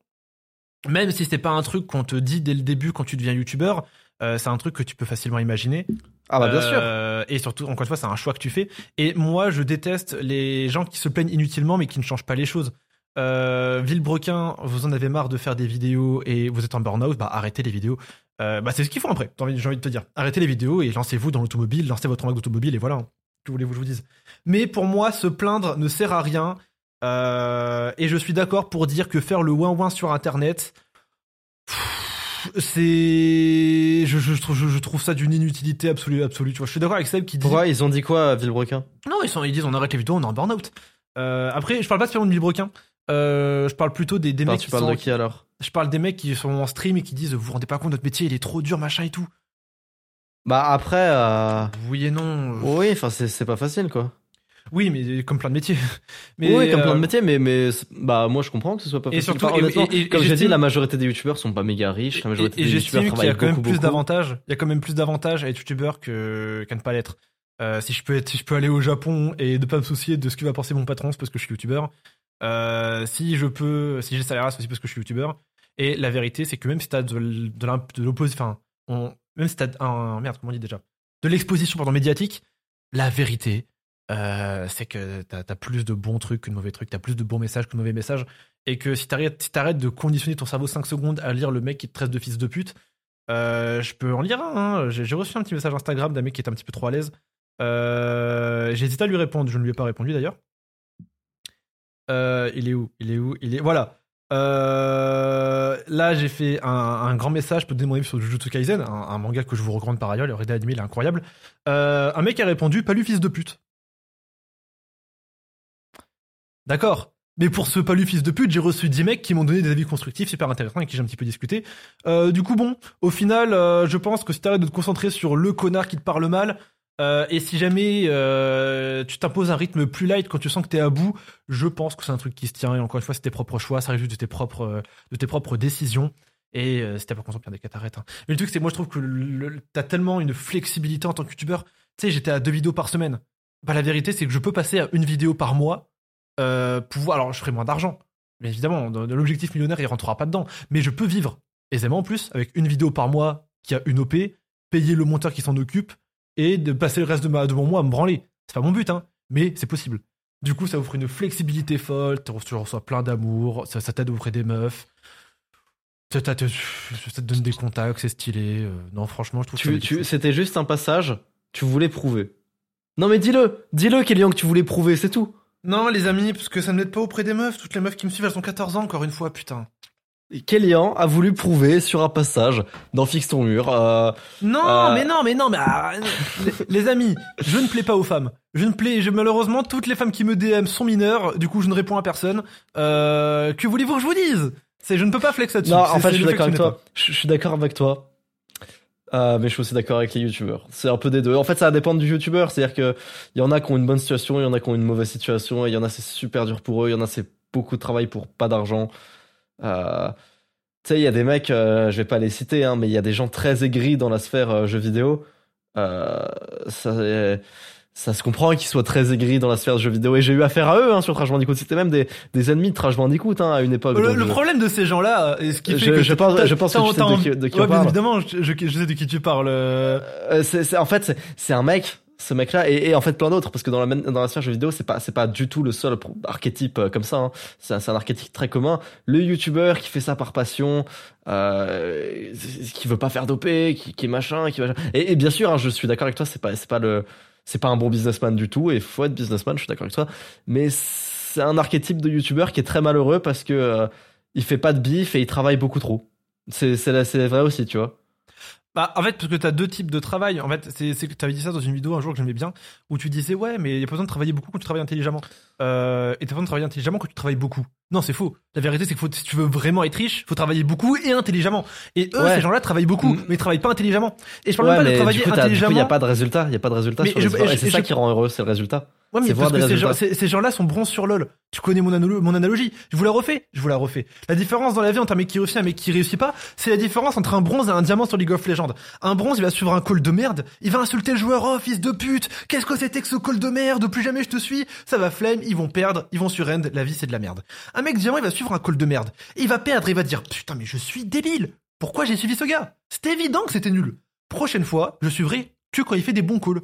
Speaker 1: même si c'est pas un truc qu'on te dit dès le début quand tu deviens youtubeur, euh, c'est un truc que tu peux facilement imaginer.
Speaker 2: Ah bah bien sûr.
Speaker 1: Euh, Et surtout, encore une fois, c'est un choix que tu fais. Et moi, je déteste les gens qui se plaignent inutilement mais qui ne changent pas les choses. Euh, Villebrequin, vous en avez marre de faire des vidéos et vous êtes en burn-out, bah arrêtez les vidéos. Euh, bah c'est ce qu'ils font après, j'ai envie, de te dire. Arrêtez les vidéos et lancez-vous dans l'automobile, lancez votre marque d'automobile et voilà. hein. Que voulez-vous que je vous dise Mais pour moi, se plaindre ne sert à rien. Euh, et je suis d'accord pour dire que faire le ouin-ouin sur Internet, c'est... Je, je, trouve, je, je trouve ça d'une inutilité absolue, absolue. Tu vois, je suis d'accord avec Seb qui dit...
Speaker 2: Pourquoi ils ont dit quoi à Villebrequin?
Speaker 1: Non, ils, sont, ils disent on arrête les vidéos, on est en burn-out. Euh, après, je parle pas spécialement de Villebrequin. Euh, je parle plutôt des, des
Speaker 2: Enfin,
Speaker 1: mecs
Speaker 2: Tu
Speaker 1: qui
Speaker 2: parles
Speaker 1: sont...
Speaker 2: de qui alors?
Speaker 1: Je parle des mecs qui sont en stream et qui disent vous vous rendez pas compte notre métier il est trop dur machin et tout.
Speaker 2: Bah après, euh...
Speaker 1: Oui et non.
Speaker 2: oui, enfin c'est pas facile quoi.
Speaker 1: Oui mais comme plein de métiers. Mais,
Speaker 2: oui, comme plein
Speaker 1: euh,
Speaker 2: de métiers, mais mais bah moi je comprends que ce soit pas
Speaker 1: Et
Speaker 2: facile.
Speaker 1: surtout,
Speaker 2: Enfin,
Speaker 1: et- et- et-
Speaker 2: comme j'ai dit, la majorité des youtubeurs sont pas méga riches. La majorité des youtubeurs
Speaker 1: qu'il y a
Speaker 2: travaillent
Speaker 1: quand même plus d'avantages. Il y a quand même plus d'avantages à être youtubeur que qu'à ne pas l'être. Euh, si je peux être, si je peux aller au Japon et ne pas me soucier de ce que va penser mon patron, c'est parce que je suis youtubeur. Euh, si je peux, si j'ai le salaire, c'est aussi parce que je suis youtubeur. Et la vérité, c'est que même si t'as de, de l'opposition, enfin, même si t'as un, merde, comment on dit déjà, de l'exposition pardon médiatique, la vérité, euh, c'est que t'as as plus de bons trucs que de mauvais trucs, t'as plus de bons messages que de mauvais messages, et que si t'arrêtes de conditionner ton cerveau 5 secondes à lire le mec qui te traite de fils de pute, euh, je peux en lire un. hein. J'ai reçu un petit message Instagram d'un mec qui est un petit peu trop à l'aise. Euh, J'ai hésité à lui répondre, je ne lui ai pas répondu d'ailleurs. Euh, il est où? Il est où? Il est voilà. Là, j'ai fait un, grand message. Je peux te sur Jujutsu Kaisen, un, manga que je vous recommande par ailleurs. Le rédit animé, il est incroyable. Un mec a répondu Pas lui, fils de pute. D'accord. Mais pour ce palu fils de pute, j'ai reçu 10 mecs qui m'ont donné des avis constructifs super intéressants avec qui j'ai un petit peu discuté. Euh, du coup, bon, au final, euh, je pense que si t'arrêtes de te concentrer sur le connard qui te parle mal, euh, et si jamais tu t'imposes un rythme plus light quand tu sens que t'es à bout, je pense que c'est un truc qui se tient. Et encore une fois, c'est tes propres choix, ça résulte de tes propres, de tes propres décisions. Et si t'es pas des t'arrêtes. Hein. Mais le truc, c'est moi, je trouve que t'as tellement une flexibilité en tant que youtubeur. Tu sais, j'étais à deux vidéos par semaine. Bah, la vérité, c'est que je peux passer à une vidéo par mois. Euh, pouvoir, alors, je ferai moins d'argent. Mais évidemment, l'objectif millionnaire, il rentrera pas dedans. Mais je peux vivre aisément en plus avec une vidéo par mois qui a une OP, payer le monteur qui s'en occupe et de passer le reste de, ma, de mon mois à me branler. C'est pas mon but, hein, mais c'est possible. Du coup, ça offre une flexibilité folle, tu reçois- plein d'amour, ça, ça t'aide à ouvrir des meufs, ça, ça te, ça te donne des contacts, c'est stylé. euh, non, franchement, je trouve
Speaker 2: tu, c'était juste un passage. Tu voulais prouver. Non mais dis-le, dis-le Kélian que tu voulais prouver, c'est tout.
Speaker 1: Non, les amis, parce que ça ne m'aide pas auprès des meufs. Toutes les meufs qui me suivent, elles ont 14 ans, encore une fois, putain.
Speaker 2: Kélian a voulu prouver sur un passage dans Fixe ton mur. euh,
Speaker 1: Non,
Speaker 2: Euh.
Speaker 1: mais non, mais non, mais ah, les, les amis, je ne plais pas aux femmes. Je ne plais, je, malheureusement, toutes les femmes qui me DM sont mineures. Du coup, je ne réponds à personne. Euh, que voulez-vous que je vous dise? C'est, je ne peux pas flex là-dessus.
Speaker 2: Non, en fait, je suis d'accord avec toi. Je je suis d'accord avec toi. Euh, mais je suis aussi d'accord avec les youtubeurs. C'est un peu des deux. En fait, ça va dépendre du youtubeur. C'est-à-dire que il y en a qui ont une bonne situation, il y en a qui ont une mauvaise situation, et il y en a c'est super dur pour eux, il y en a c'est beaucoup de travail pour pas d'argent. Euh, tu sais, il y a des mecs, euh, je vais pas les citer, hein, mais il y a des gens très aigris dans la sphère euh, jeux vidéo. Euh, ça, ça se comprend qu'ils soient très aigris dans la sphère de jeux vidéo. Et j'ai eu affaire à eux hein, sur Crash Bandicoot. C'était même des, des ennemis de Crash Bandicoot hein, à une époque.
Speaker 1: Le,
Speaker 2: Donc,
Speaker 1: le
Speaker 2: je-
Speaker 1: problème de ces gens-là, et ce qui fait
Speaker 2: Je-
Speaker 1: que
Speaker 2: je pense- je pense que tu sais de qui- de qui on
Speaker 1: ouais,
Speaker 2: parle.
Speaker 1: évidemment, je, sais de qui tu parles. euh.
Speaker 2: Euh, c'est, c'est- en fait, c'est, c'est un mec, ce mec-là, et, et en fait plein d'autres, parce que dans la, dans la sphère jeux vidéo, c'est pas, c'est pas du tout le seul archétype euh, comme ça. hein. C'est, un- archétype très commun. Le youtubeur qui fait ça par passion, euh, qui veut pas faire d'OP, qui, qui est machin, qui machin. Et, et bien sûr, hein, je suis d'accord avec toi, c'est pas, c'est pas le, c'est pas un bon businessman du tout, et faut être businessman, je suis d'accord avec toi. Mais c'est un archétype de youtubeur qui est très malheureux parce que euh, il fait pas de bif et il travaille beaucoup trop. C'est, c'est, vrai aussi, tu vois.
Speaker 1: Bah, en fait, parce que t'as deux types de travail. En fait, c'est, que t'avais dit ça dans une vidéo un jour que j'aimais bien, où tu disais, ouais, mais il y a pas besoin de travailler beaucoup quand tu travailles intelligemment. Euh, et t'as besoin de travailler intelligemment quand tu travailles beaucoup. Non, c'est faux. La vérité, c'est que faut, si tu veux vraiment être riche, faut travailler beaucoup et intelligemment. Et eux,
Speaker 2: Ouais.
Speaker 1: ces gens-là travaillent beaucoup,
Speaker 2: Mm.
Speaker 1: mais ils travaillent pas intelligemment. Et je parle
Speaker 2: Ouais,
Speaker 1: même pas de travailler
Speaker 2: du coup, coup, il
Speaker 1: intelligemment.
Speaker 2: n'y a pas de résultat. Il y a pas de résultat
Speaker 1: Mais
Speaker 2: sur
Speaker 1: je-
Speaker 2: les efforts.
Speaker 1: et
Speaker 2: c'est ça
Speaker 1: je-
Speaker 2: qui rend heureux, c'est le résultat.
Speaker 1: Ouais, mais parce que ces, gens,
Speaker 2: résultats.
Speaker 1: ces- ces gens-là sont bronzes sur LoL. Tu connais mon, analo- mon analogie. Je vous la refais. Je vous la refais. La différence dans la vie entre un mec qui réussit et un mec qui réussit pas, c'est la différence entre un bronze et un diamant sur League of Legends. Un bronze, il va suivre un call de merde. Il va insulter le joueur. Oh, fils de pute. Qu'est-ce que c'était que ce call de merde? Plus jamais je te suis. Ça va flemme. Ils vont perdre. Ils vont sur end. La vie, c'est de la merde. Un mec diamant, il va suivre un call de merde. Il va perdre. Il va dire, putain, mais je suis débile. Pourquoi j'ai suivi ce gars? C'était évident que c'était nul. Prochaine fois, je suivrai que quand il fait des bons calls.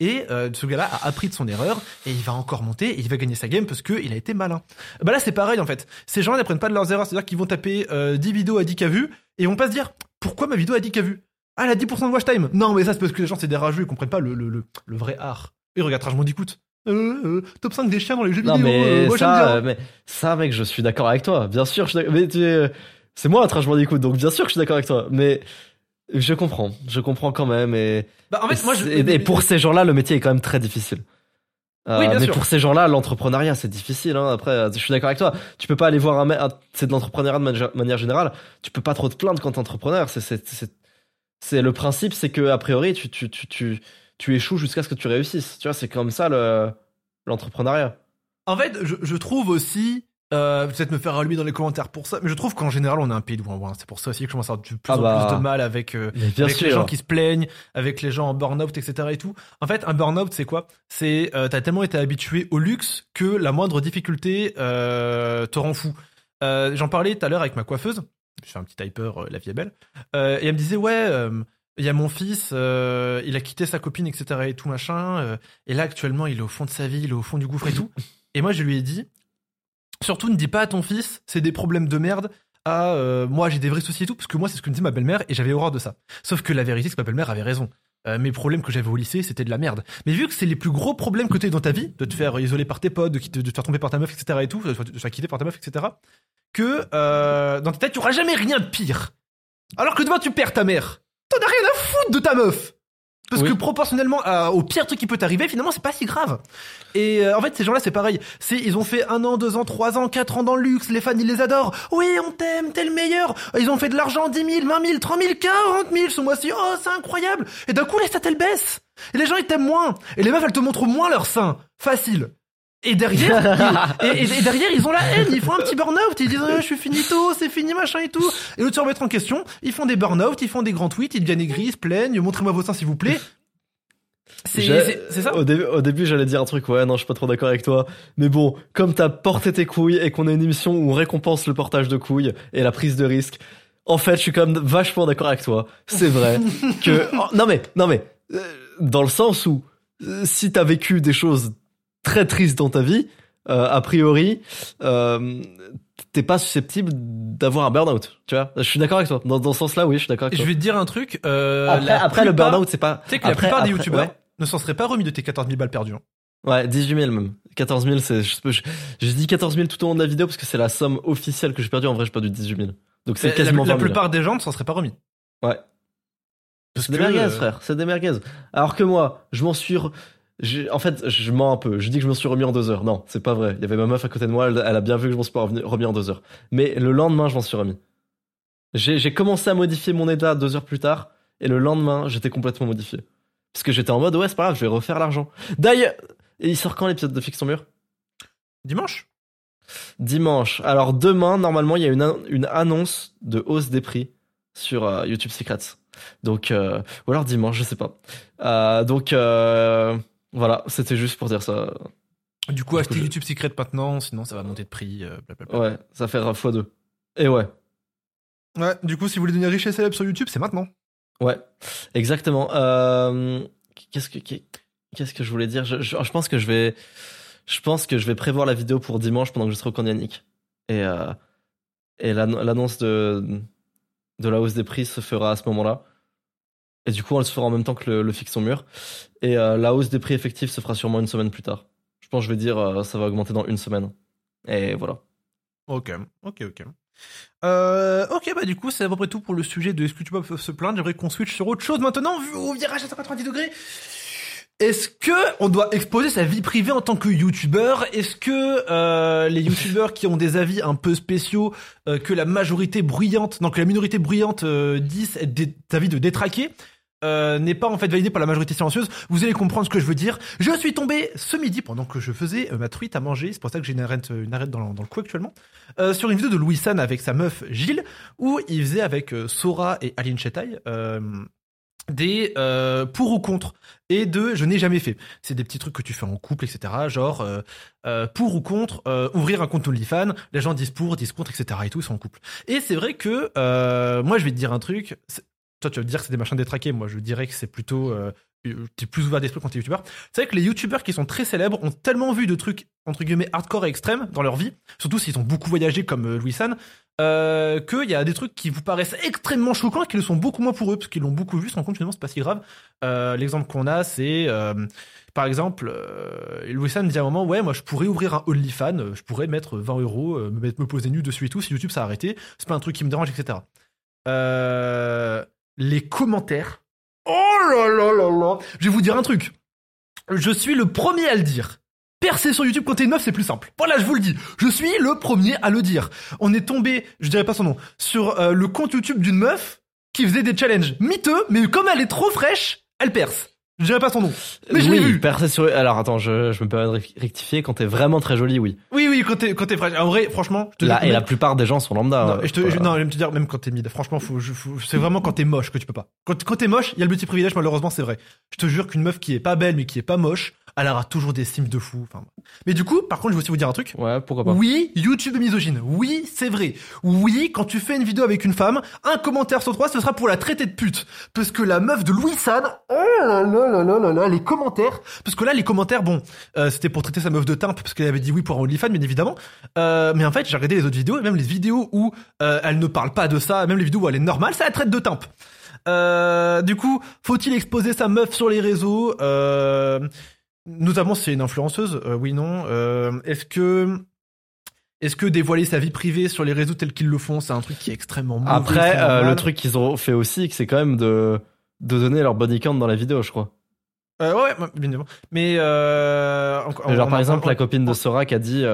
Speaker 1: Et euh, ce gars-là a appris de son erreur et il va encore monter et il va gagner sa game parce qu'il a été malin. Bah là c'est pareil en fait. Ces gens n'apprennent pas de leurs erreurs, c'est-à-dire qu'ils vont taper euh, 10 vidéos à 10k vues et ils vont pas se dire pourquoi ma vidéo a 10k vues Ah elle a 10% de watch time. Non mais ça c'est parce que les gens c'est des rageux, ils comprennent pas le, le, le, le vrai art. Ils regardent Rage Bandicoot. Euh, euh, top 5 des chiens dans les jeux
Speaker 2: Non
Speaker 1: vidéo.
Speaker 2: mais
Speaker 1: euh, moi,
Speaker 2: ça, euh, mais ça mec, je suis d'accord avec toi. Bien sûr, je suis d'accord- mais tu es- c'est moi trash d'écoute, donc bien sûr que je suis d'accord avec toi. Mais je comprends, je comprends quand même. Et,
Speaker 1: Bah en fait moi je...
Speaker 2: et, pour ces gens-là, le métier est quand même très difficile. Euh,
Speaker 1: Oui, bien
Speaker 2: mais
Speaker 1: sûr.
Speaker 2: pour ces gens-là, l'entrepreneuriat c'est difficile. Hein. Après, euh, je suis d'accord avec toi. Tu peux pas aller voir un mec. un- C'est de l'entrepreneuriat de mani- manière générale. Tu peux pas trop te plaindre quand t'es entrepreneur. C'est c'est c'est c'est le principe, c'est que a priori tu tu tu tu tu échoues jusqu'à ce que tu réussisses. Tu vois, c'est comme ça le l'entrepreneuriat.
Speaker 1: En fait, je, je trouve aussi, euh, peut-être me faire rallumer dans les commentaires pour ça, mais je trouve qu'en général, on est un pays de ouin C'est pour ça aussi que je commence à avoir de plus
Speaker 2: Ah
Speaker 1: en
Speaker 2: bah.
Speaker 1: plus de mal avec, euh, avec les gens qui se plaignent, avec les gens en burn-out, etc. et tout. En fait, un burn-out, c'est quoi? C'est euh, t'as tellement été habitué au luxe que la moindre difficulté euh, te rend fou. Euh, J'en parlais tout à l'heure avec ma coiffeuse. Je fais un petit hyper, euh, la vie est belle. Et elle me disait ouais. il y a mon fils, il a quitté sa copine, etc. et tout machin. et là, actuellement, il est au fond de sa vie, il est au fond du gouffre et tout. Et moi, je lui ai dit, surtout ne dis pas à ton fils, c'est des problèmes de merde. À euh, moi, j'ai des vrais soucis et tout, parce que moi, c'est ce que me disait ma belle-mère et j'avais horreur de ça. Sauf que la vérité, c'est que ma belle-mère avait raison. Euh, mes problèmes que j'avais au lycée, c'était de la merde. Mais vu que c'est les plus gros problèmes que tu as dans ta vie, de te faire isoler par tes potes, de, te faire tromper par ta meuf, etc. et tout, de te faire quitter par ta meuf, etc. Que euh, dans ta tête, tu auras jamais rien de pire. Alors que demain, tu perds ta mère. T'en as rien à foutre de ta meuf. Parce
Speaker 2: Oui.
Speaker 1: que proportionnellement à- au pire truc qui peut t'arriver, finalement, c'est pas si grave. Et euh, en fait, ces gens-là, c'est pareil. C'est ils ont fait un an, deux ans, trois ans, quatre ans dans le luxe. Les fans, ils les adorent. Oui, on t'aime, t'es le meilleur. Ils ont fait de l'argent, 10 000, 20 000, 30 000, 40 000 ce mois-ci. Oh, c'est incroyable. Et d'un coup, les stats, elles baissent. Et les gens, ils t'aiment moins. Et les meufs, elles te montrent moins leur sein. Facile. Et derrière, ils, et, et- et derrière, ils ont la haine. Ils font un petit burn-out. Ils disent, Ah, je suis finito, c'est fini, machin et tout. Et au lieu de se remettre en question, ils font des burn-out, ils font des grands tweets, ils deviennent aigris, ils se plaignent. Montrez-moi vos seins, s'il vous plaît. C'est ça
Speaker 2: Au début, au début, j'allais dire un truc, ouais, non, je suis pas trop d'accord avec toi. Mais bon, comme t'as porté tes couilles et qu'on a une émission où on récompense le portage de couilles et la prise de risque, en fait, je suis quand même vachement d'accord avec toi. C'est vrai que, oh, non mais, non mais, euh, dans le sens où, euh, si t'as vécu des choses très tristes dans ta vie, euh, a priori, euh, t'es pas susceptible d'avoir un burn-out. Tu vois, je suis d'accord avec toi. Dans, dans ce sens-là, oui, je suis d'accord avec
Speaker 1: Je
Speaker 2: toi.
Speaker 1: vais te dire un truc. euh,
Speaker 2: Après,
Speaker 1: la
Speaker 2: après le
Speaker 1: plupart-
Speaker 2: burn-out, c'est pas.
Speaker 1: Tu sais que la
Speaker 2: après-
Speaker 1: plupart des
Speaker 2: après-
Speaker 1: youtubeurs
Speaker 2: ouais.
Speaker 1: ne s'en seraient pas remis de tes 14 000 balles perdues. hein.
Speaker 2: Ouais, 18 000 même. 14 000, c'est, je, je, je dis 14 000 tout au long de la vidéo parce que c'est la somme officielle que j'ai perdue. En vrai, j'ai perdu 18 000. Donc c'est quasiment
Speaker 1: la, la
Speaker 2: 20 000.
Speaker 1: plupart des gens ne s'en seraient pas remis.
Speaker 2: Ouais.
Speaker 1: Parce
Speaker 2: C'est des merguez,
Speaker 1: euh,
Speaker 2: frère. C'est des merguez. Alors que moi, je m'en suis, re- en fait, je mens un peu. Je dis que je me suis remis en deux heures. Non, c'est pas vrai. Il y avait ma meuf à côté de moi. Elle, elle a bien vu que je m'en suis pas revenu- remis en deux heures. Mais le lendemain, je m'en suis remis. J'ai, commencé à modifier mon état deux heures plus tard. Et le lendemain, j'étais complètement modifié. Parce que j'étais en mode, ouais, c'est pas grave, je vais refaire l'argent. D'ailleurs, et il sort quand l'épisode de Fixe ton mur?
Speaker 1: Dimanche?
Speaker 2: Dimanche. Alors demain, normalement, il y a une annonce de hausse des prix sur euh, YouTube Secrets. Donc, euh, ou alors dimanche, je sais pas. Euh, donc, euh, voilà, c'était juste pour dire ça.
Speaker 1: Du coup, achetez
Speaker 2: je-
Speaker 1: YouTube Secret maintenant, sinon ça va monter de prix. euh, blablabla.
Speaker 2: Ouais, ça fait x2. Et ouais,
Speaker 1: Ouais, du coup, si vous voulez devenir riche et célèbre sur YouTube, c'est maintenant.
Speaker 2: ouais, exactement. Euh, qu'est-ce que qu'est-ce que je voulais dire? Je, je, je pense que je vais, je pense que je vais prévoir la vidéo pour dimanche pendant que je serai au camp Yannick. Et euh, et l'ann- l'annonce de de la hausse des prix se fera à ce moment-là. Et du coup, elle se fera en même temps que le, fixe son mur. Et euh, la hausse des prix effectifs se fera sûrement une semaine plus tard. Je pense que je vais dire euh, ça va augmenter dans une semaine. Et voilà.
Speaker 1: Ok, ok, ok. Euh, ok, bah du coup, c'est à peu près tout pour le sujet de est-ce que YouTube peuvent se plaindre? J'aimerais qu'on switch sur autre chose maintenant, vu au virage à 190 degrés. Est-ce que on doit exposer sa vie privée en tant que youtubeur? Est-ce que euh, les youtubeurs qui ont des avis un peu spéciaux que la majorité bruyante, donc que la minorité bruyante euh, disent être des avis de détraquer euh, n'est pas en fait validé par la majorité silencieuse. Vous allez comprendre ce que je veux dire. Je suis tombé ce midi pendant que je faisais euh, ma truite à manger. C'est pour ça que j'ai une arête, une arête dans, le- coup actuellement. euh, sur une vidéo de Louis San avec sa meuf Gilles, où il faisait avec euh, Sora et Aline Chetaille euh, des euh, pour ou contre et de je n'ai jamais fait. C'est des petits trucs que tu fais en couple, etc. Genre euh, euh, pour ou contre euh, ouvrir un compte OnlyFans. Les gens disent pour, disent contre, etc. Et tout, ils sont en couple. Et c'est vrai que euh, moi, je vais te dire un truc. Toi, tu vas dire que c'est des machins détraqués. Moi, je dirais que c'est plutôt euh, t'es plus ouvert d'esprit quand t'es youtubeur. C'est vrai que les youtubeurs qui sont très célèbres ont tellement vu de trucs entre guillemets hardcore et extrêmes dans leur vie, surtout s'ils ont beaucoup voyagé comme euh, Louis San, euh, qu'il y a des trucs qui vous paraissent extrêmement choquants et qui le sont beaucoup moins pour eux parce qu'ils l'ont beaucoup vu, se rendent compte finalement c'est pas si grave. Euh, L'exemple qu'on a, c'est euh, par exemple, euh, Louis San dit à un moment, ouais, moi je pourrais ouvrir un OnlyFans, euh, je pourrais mettre 20 euros, euh, me, poser nu dessus et tout, si YouTube ça a arrêté, c'est pas un truc qui me dérange, etc. Euh, les commentaires. Oh là là là là Je vais vous dire un truc. Je suis le premier à le dire. Percer sur YouTube quand t'es une meuf, c'est plus simple. Voilà, je vous le dis. Je suis le premier à le dire. On est tombé, je dirais pas son nom, sur euh, le compte YouTube d'une meuf qui faisait des challenges miteux, mais comme elle est trop fraîche, elle perce. Je dirais pas son nom. Mais je l'ai vu.
Speaker 2: sur. Alors attends, je, je me permets de rec- rectifier. Quand t'es vraiment très jolie, oui.
Speaker 1: Oui, oui, quand t'es, quand t'es. En vrai, franchement, je te dis-
Speaker 2: et la plupart des gens sont lambda.
Speaker 1: Non,
Speaker 2: hein,
Speaker 1: je te,
Speaker 2: voilà.
Speaker 1: je- non, je vais te dire, même quand t'es mid, franchement, faut, faut- c'est vraiment quand t'es moche que tu peux pas. Quand, quand t'es moche, il y a le petit privilège, malheureusement, c'est vrai. Je te jure qu'une meuf qui est pas belle, mais qui est pas moche, elle aura toujours des sims de fou. Enfin, mais du coup, par contre, je vais aussi vous dire un truc.
Speaker 2: Ouais, pourquoi pas.
Speaker 1: Oui, YouTube est misogyne. Oui, c'est vrai. Oui, quand tu fais une vidéo avec une femme, un commentaire sur trois, ce sera pour la traiter de pute. Parce que la meuf de Louis San, oh là là là là là là, les commentaires. Parce que là, les commentaires, bon, euh, c'était pour traiter sa meuf de timpe, parce qu'elle avait dit oui pour un OnlyFans, bien évidemment. Euh, mais en fait, j'ai regardé les autres vidéos, et même les vidéos où euh, elle ne parle pas de ça, même les vidéos où elle est normale, ça la traite de timpe. Euh, du coup, faut-il exposer sa meuf sur les réseaux? Euh, Notamment si c'est une influenceuse, euh, oui, non. Euh, Est-ce que est-ce que dévoiler sa vie privée sur les réseaux tels qu'ils le font, c'est un truc qui est extrêmement mauvais
Speaker 2: Après, euh, le truc qu'ils ont fait aussi, c'est quand même de de donner leur body count dans la vidéo, je crois.
Speaker 1: Euh, ouais, bien évidemment. Mais euh, encore-
Speaker 2: Genre par exemple, la copine de Sora qui a dit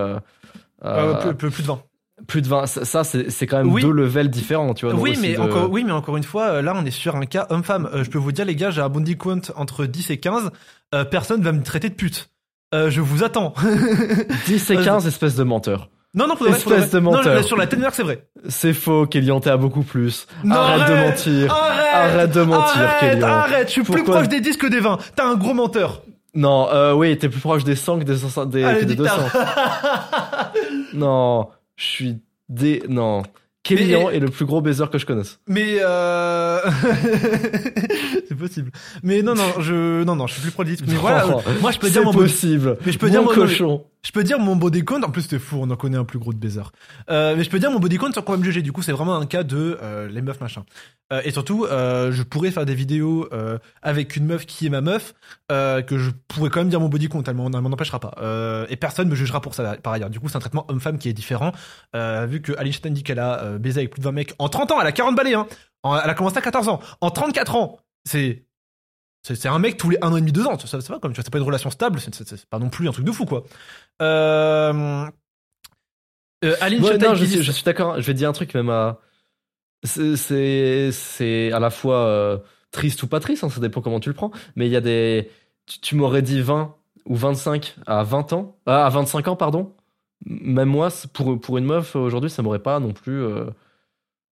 Speaker 1: plus, plus- plus de 20.
Speaker 2: Plus de 20. Ça, c'est c'est quand même
Speaker 1: Oui.
Speaker 2: deux levels différents, tu vois.
Speaker 1: Oui mais,
Speaker 2: de-
Speaker 1: encore, oui, mais encore une fois, euh, là, on est sur un cas homme-femme. Euh, je peux vous dire, les gars, j'ai un body count entre 10 et 15. Euh, personne va me traiter de pute. Euh, je vous attends.
Speaker 2: 10 et 15 espèces de menteurs.
Speaker 1: non, non, de de
Speaker 2: Espèce de
Speaker 1: Non,
Speaker 2: menteur.
Speaker 1: là, sur la ténère, c'est vrai.
Speaker 2: C'est faux, Kélian, t'es à beaucoup plus.
Speaker 1: Non,
Speaker 2: arrête, de
Speaker 1: arrête,
Speaker 2: mentir.
Speaker 1: Arrête
Speaker 2: Arrête de mentir,
Speaker 1: Arrête, arrête, je suis plus
Speaker 2: Pourquoi
Speaker 1: proche des 10 que des 20. T'es un gros menteur.
Speaker 2: Non, euh, oui, t'es plus proche des 100 que des, 100 des,
Speaker 1: Allez,
Speaker 2: que des
Speaker 1: nique ta
Speaker 2: 200. non, je suis des... Non. Kélian
Speaker 1: Mais-
Speaker 2: est le plus gros baiser que je connaisse.
Speaker 1: Mais euh... c'est possible. Mais non, non, je, non, non, je suis plus 10. Mais voilà, moi, je peux dire mon
Speaker 2: possible.
Speaker 1: mais je peux
Speaker 2: Mon
Speaker 1: dire mon
Speaker 2: cochon.
Speaker 1: Je peux dire mon body count, en plus c'était fou, on en connaît un plus gros de baiser. Euh, mais je peux dire mon body count sans qu'on va me juger, du coup c'est vraiment un cas de euh, les meufs machin. Euh, et surtout, je pourrais faire des vidéos avec une meuf qui est ma meuf, que je pourrais quand même dire mon body count, elle m'en empêchera pas. Et personne me jugera pour ça par ailleurs. Du coup c'est un traitement homme-femme qui est différent, vu que Alice dit qu'elle a baisé avec plus de 20 mecs en 30 ans, elle a 40 balais, hein. Elle a commencé à 14 ans. En 34 ans, c'est... C'est un mec tous les un an et demi, deux ans. Ça, ça va comme tu vois, c'est pas une relation stable, c'est- pas non plus un truc de fou quoi. Euh... Euh, Aline
Speaker 2: Ouais, non, je suis, je suis d'accord. Je vais dire un truc même à. C'est- à la fois euh, triste ou pas triste, hein, ça dépend comment tu le prends. Mais il y a des. Tu, tu m'aurais dit 20 ou 25 à 20 ans. Ah, à 25 ans, pardon. Même moi, pour, pour une meuf, aujourd'hui, ça m'aurait pas non plus. euh,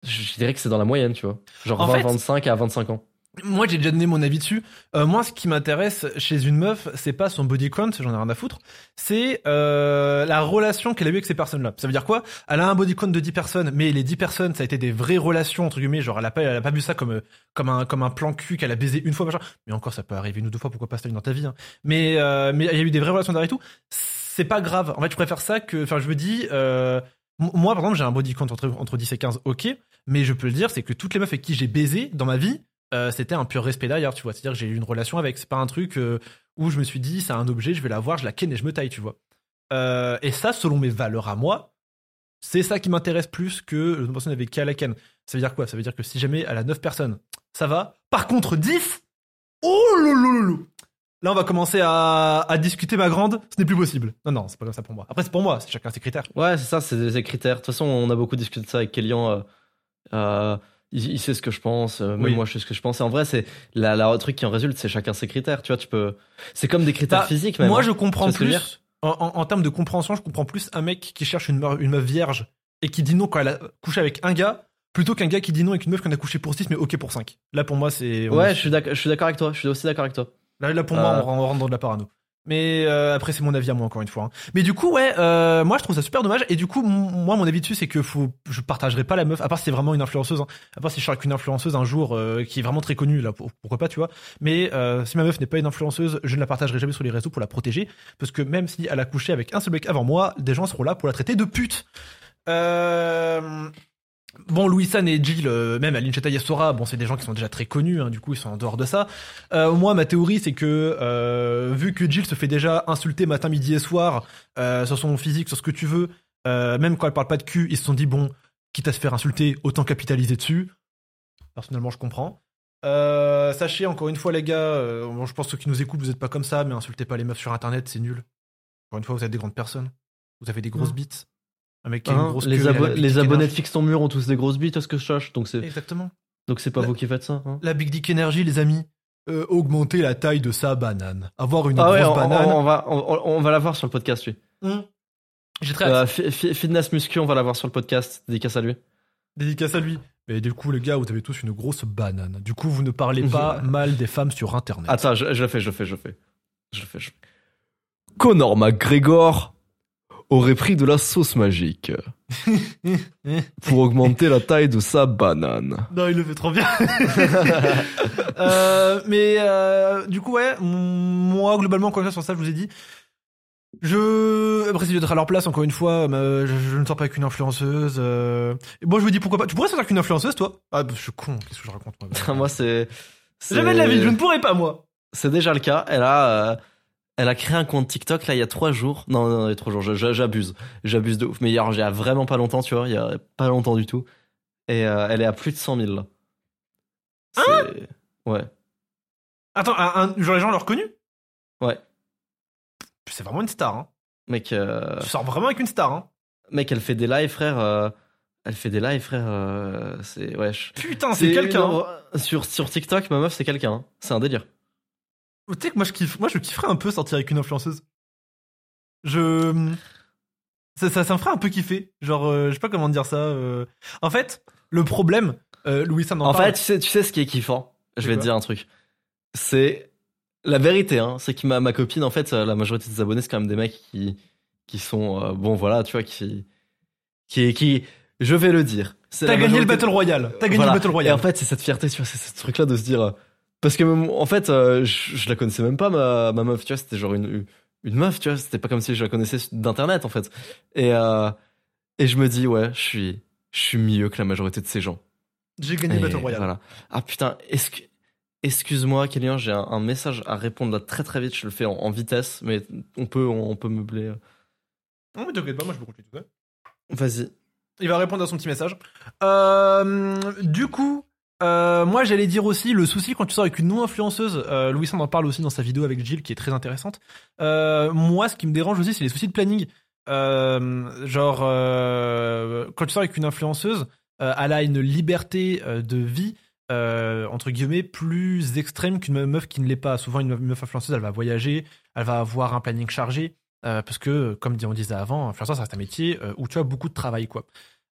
Speaker 2: je je dirais que c'est dans la moyenne, tu vois. Genre
Speaker 1: En
Speaker 2: 20,
Speaker 1: fait-
Speaker 2: 25 à 25 ans.
Speaker 1: Moi, j'ai déjà donné mon avis dessus. Euh, moi, ce qui m'intéresse chez une meuf, c'est pas son body count, j'en ai rien à foutre. C'est euh, la relation qu'elle a eue avec ces personnes-là. Ça veut dire quoi? Elle a un body count de 10 personnes, mais les 10 personnes, ça a été des vraies relations entre guillemets. Genre, elle a pas, elle a pas vu ça comme comme un comme un plan cul qu'elle a baisé une fois, machin. Mais encore, ça peut arriver une ou deux fois. Pourquoi pas ça dans ta vie hein. Mais euh, mais il y a eu des vraies relations derrière et tout. C'est pas grave. En fait, je préfère ça que. Enfin, je me dis. Euh, moi, par exemple, j'ai un body count entre, entre 10 et 15, ok. Mais je peux le dire, c'est que toutes les meufs avec qui j'ai baisé dans ma vie, euh, c'était un pur respect derrière, tu vois. C'est-à-dire que j'ai eu une relation avec. C'est pas un truc euh, où je me suis dit, c'est un objet, je vais la voir, je la ken et je me taille, tu vois. Euh, et ça, selon mes valeurs à moi, c'est ça qui m'intéresse plus que de personnes avec qui elle la ken. Ça veut dire quoi? Ça veut dire que si jamais elle a 9 personnes, ça va? Par contre, 10 Oh lolo Là, on va commencer à, discuter ma grande. Ce n'est plus possible. Non, non, c'est pas comme ça pour moi. Après, c'est pour moi. C'est chacun ses critères.
Speaker 2: Ouais, c'est ça, c'est des critères. De toute façon, on a beaucoup discuté de ça avec Kélian. euh, il, il sait ce que je pense, euh, même
Speaker 1: Oui.
Speaker 2: moi je sais ce que je pense. Et en vrai, c'est la, la truc qui en résulte, c'est chacun ses critères. Tu vois, tu peux. C'est comme des critères
Speaker 1: Bah,
Speaker 2: physiques. Même,
Speaker 1: Moi,
Speaker 2: hein.
Speaker 1: je comprends plus. En, en- en termes de compréhension, je comprends plus un mec qui cherche une meuf, une meuf vierge et qui dit non quand elle a couché avec un gars, plutôt qu'un gars qui dit non avec une meuf qu'on a couché pour 6 mais ok pour 5. Là, pour moi, c'est.
Speaker 2: Ouais, je suis d'accord. Avec toi. Je suis aussi d'accord avec toi.
Speaker 1: Là, là, pour moi,
Speaker 2: Euh.
Speaker 1: on, on rentre dans de la parano. Mais euh, après, c'est mon avis à moi, encore une fois. hein. Mais du coup, ouais, euh, moi, je trouve ça super dommage. Et du coup, moi, mon avis dessus, c'est que faut, je partagerai pas la meuf, à part si c'est vraiment une influenceuse. hein. À part si je suis avec une influenceuse un jour euh, qui est vraiment très connue, là, pour- pourquoi pas, tu vois. Mais euh, si ma meuf n'est pas une influenceuse, je ne la partagerai jamais sur les réseaux pour la protéger. Parce que même si elle a couché avec un seul mec avant moi, des gens seront là pour la traiter de pute. Euh... Bon, Louis San et Jill, euh, même Aline Chetaille et Sora, bon, c'est des gens qui sont déjà très connus, hein, du coup, ils sont en dehors de ça. Euh, moi, ma théorie, c'est que euh, vu que Jill se fait déjà insulter matin, midi et soir euh, sur son physique, sur ce que tu veux, même quand elle parle pas de cul, ils se sont dit bon, quitte à se faire insulter, autant capitaliser dessus. Personnellement, je comprends. Sachez encore une fois, les gars, bon, je pense que ceux qui nous écoutent, vous êtes pas comme ça, mais insultez pas les meufs sur Internet, c'est nul. Encore une fois, vous êtes des grandes personnes. Vous avez des grosses bites. Une
Speaker 2: Hein,
Speaker 1: grosse
Speaker 2: les abo- les abonnés de. Fixe ton mur ont tous des grosses bites, à ce que je sache. Donc c'est
Speaker 1: Exactement.
Speaker 2: donc c'est pas
Speaker 1: La-
Speaker 2: vous qui faites ça. hein.
Speaker 1: La Big Dick Energy, les amis. Euh, augmenter la taille de sa banane. Avoir une
Speaker 2: Ah ouais,
Speaker 1: grosse
Speaker 2: on,
Speaker 1: banane.
Speaker 2: on- on va on, on va la voir sur le podcast lui.
Speaker 1: Hum. J'ai très.
Speaker 2: Euh, fi- fi- fitness muscu, on va la voir sur le podcast. Dédicace à lui.
Speaker 1: Dédicace à lui. Mais du coup, les gars, vous avez tous une grosse banane. Du coup, vous ne parlez pas mal des femmes sur Internet.
Speaker 2: Attends, je, je le fais, je le fais, je le fais. Je le fais. Je... Conor McGregor aurait pris de la sauce magique pour augmenter la taille de sa banane.
Speaker 1: Non, il le fait trop bien. Euh, mais euh, du coup, ouais, moi, globalement, une fois, sur ça, je vous ai dit. Je. Après, c'est d'être à leur place, encore une fois. mais je, je ne sors pas avec une influenceuse. Euh... et Moi, je vous dis pourquoi pas. Tu pourrais sortir avec une influenceuse, toi? Ah, bah, je suis con. Qu'est-ce que je raconte, moi?
Speaker 2: Moi, c'est.
Speaker 1: Jamais de la vie, je ne pourrais pas, moi.
Speaker 2: C'est déjà le cas. Elle a, euh, elle a créé un compte TikTok là il y a trois jours. Non, non, il y a trois jours. J'abuse, j'abuse de ouf. Mais il y a, il y a vraiment pas longtemps, tu vois. Il y a pas longtemps du tout. Et euh, elle est à plus de 100 000 là. C'est- ouais.
Speaker 1: Attends, un, genre les gens l'ont reconnu
Speaker 2: Ouais.
Speaker 1: C'est vraiment une star, hein.
Speaker 2: Mec, euh,
Speaker 1: Tu sors vraiment avec une star, hein.
Speaker 2: mec, elle fait des lives, frère. euh, elle fait des lives, frère. euh, c'est wesh.
Speaker 1: Putain, c'est quelqu'un.
Speaker 2: non, Sur sur TikTok, ma meuf, c'est quelqu'un. hein. C'est un délire.
Speaker 1: Tu sais que moi je kiffe, moi je kifferais un peu sortir avec une influenceuse. Je ça, ça, ça me ferait un peu kiffer. Genre euh, je sais pas comment dire ça. euh. En fait, le problème, euh, Louis Sam en,
Speaker 2: En
Speaker 1: parle.
Speaker 2: fait, tu sais, tu sais ce qui est kiffant? Je
Speaker 1: C'est
Speaker 2: vais te
Speaker 1: quoi
Speaker 2: dire un truc. C'est la vérité, hein. C'est que ma, ma copine, en fait, euh, la majorité des abonnés, c'est quand même des mecs qui, qui sont, euh, bon, voilà, tu vois, qui, qui, qui, je vais le dire. c'est
Speaker 1: t'as
Speaker 2: la
Speaker 1: gagné le
Speaker 2: majorité-
Speaker 1: Battle Royale. T'as gagné
Speaker 2: Voilà.
Speaker 1: le Battle
Speaker 2: Et
Speaker 1: Royale.
Speaker 2: en fait, c'est cette fierté, tu vois, c'est ce truc-là de se dire, euh, parce que, en fait, euh, je, je la connaissais même pas, ma, ma meuf, tu vois, c'était genre une, une meuf, tu vois, c'était pas comme si je la connaissais d'internet, en fait. Et, euh, et je me dis, ouais, je suis, je suis mieux que la majorité de ces gens.
Speaker 1: J'ai gagné le
Speaker 2: Et
Speaker 1: Battle Royale.
Speaker 2: Voilà. Ah putain, excu- excuse-moi, Kélian, j'ai un, un message à répondre là très très vite. Je le fais en, en vitesse, mais on peut, on, peut meubler. euh.
Speaker 1: Non mais t'inquiète pas, moi je peux continuer tout seul.
Speaker 2: Vas-y.
Speaker 1: Il va répondre à son petit message. Euh, du coup, euh, moi j'allais dire aussi le souci quand tu sors avec une non-influenceuse. Euh, Louis en parle aussi dans sa vidéo avec Jill qui est très intéressante. Euh, moi, ce qui me dérange aussi, c'est les soucis de planning. Euh, genre, quand tu sors avec une influenceuse, elle a une liberté de vie. entre guillemets plus extrême qu'une meuf qui ne l'est pas souvent une meuf, influenceuse elle va voyager elle va avoir un planning chargé parce que comme on disait avant influenceur ça reste un métier où tu as beaucoup de travail quoi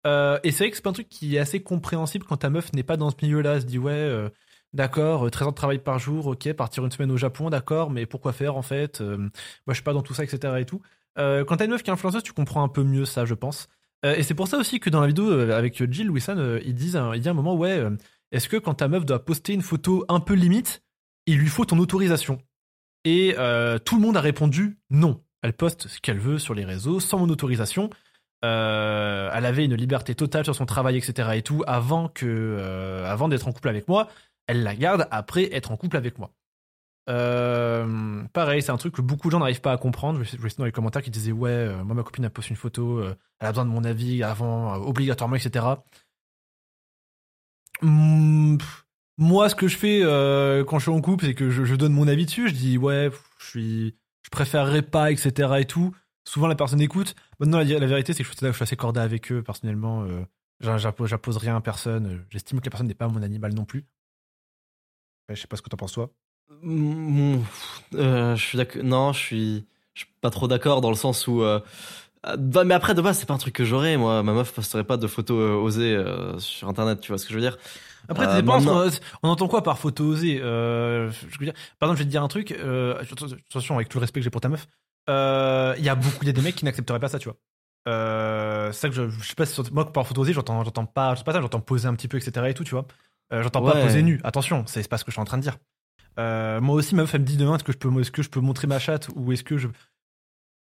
Speaker 1: euh, et c'est vrai que c'est pas un truc qui est assez compréhensible quand ta meuf n'est pas dans ce milieu-là. Elle se dit ouais, euh, d'accord, euh, 13 ans de travail par jour, ok, partir une semaine au Japon, d'accord, mais pourquoi faire en fait Euh, Moi je suis pas dans tout ça, etc. et tout. Quand t'as une meuf qui est influenceuse, tu comprends un peu mieux ça, je pense. Et c'est pour ça aussi que dans la vidéo avec Jill Wissan, ils disent, il dit à un moment ouais, est-ce que quand ta meuf doit poster une photo un peu limite, il lui faut ton autorisation? Et tout le monde a répondu non. Elle poste ce qu'elle veut sur les réseaux sans mon autorisation. Euh, elle avait une liberté totale sur son travail, etc. et tout, avant que, euh, avant d'être en couple avec moi. Elle la garde après être en couple avec moi. Euh, pareil, c'est un truc que beaucoup de gens n'arrivent pas à comprendre. Je vois dans les commentaires qui disaient ouais, euh, moi ma copine a posté une photo, elle a besoin de mon avis avant, obligatoirement, etc. Pff, moi, ce que je fais quand je suis en couple, c'est que je, donne mon avis dessus. Je dis ouais, je suis, je préférerais pas, etc. et tout. Souvent la personne écoute. Maintenant, la, la vérité, c'est que je, suis- assez corda avec eux personnellement. euh, J'impose rien à personne. J'estime que la personne n'est pas mon animal non plus. Ouais, je sais pas ce que t'en penses toi.
Speaker 2: Mm, euh, je suis d'accord. Non, je suis, je suis pas trop d'accord dans le sens où. euh, bah, mais après, de base, c'est pas un truc que j'aurais. Moi, ma meuf posterait pas de photos euh, osées euh, sur internet. Tu vois ce que je veux dire
Speaker 1: Après, ça dépend, on, on entend quoi par photo osée je veux dire, Par exemple, je vais te dire un truc. Attention, avec tout le respect que j'ai pour ta meuf, euh, il y a beaucoup, il y a des mecs qui n'accepteraient pas ça, tu vois. Euh, c'est ça que je, je sais pas si moi par photo osée, j'entends, j'entends pas, pas ça, j'entends poser un petit peu, etc. et tout, tu vois. Euh, j'entends pas poser nu. Attention, c'est pas ce que je suis en train de dire. Moi aussi, ma meuf, elle me dit demain, est-ce que je peux, est-ce que je peux montrer ma chatte ou est-ce que je,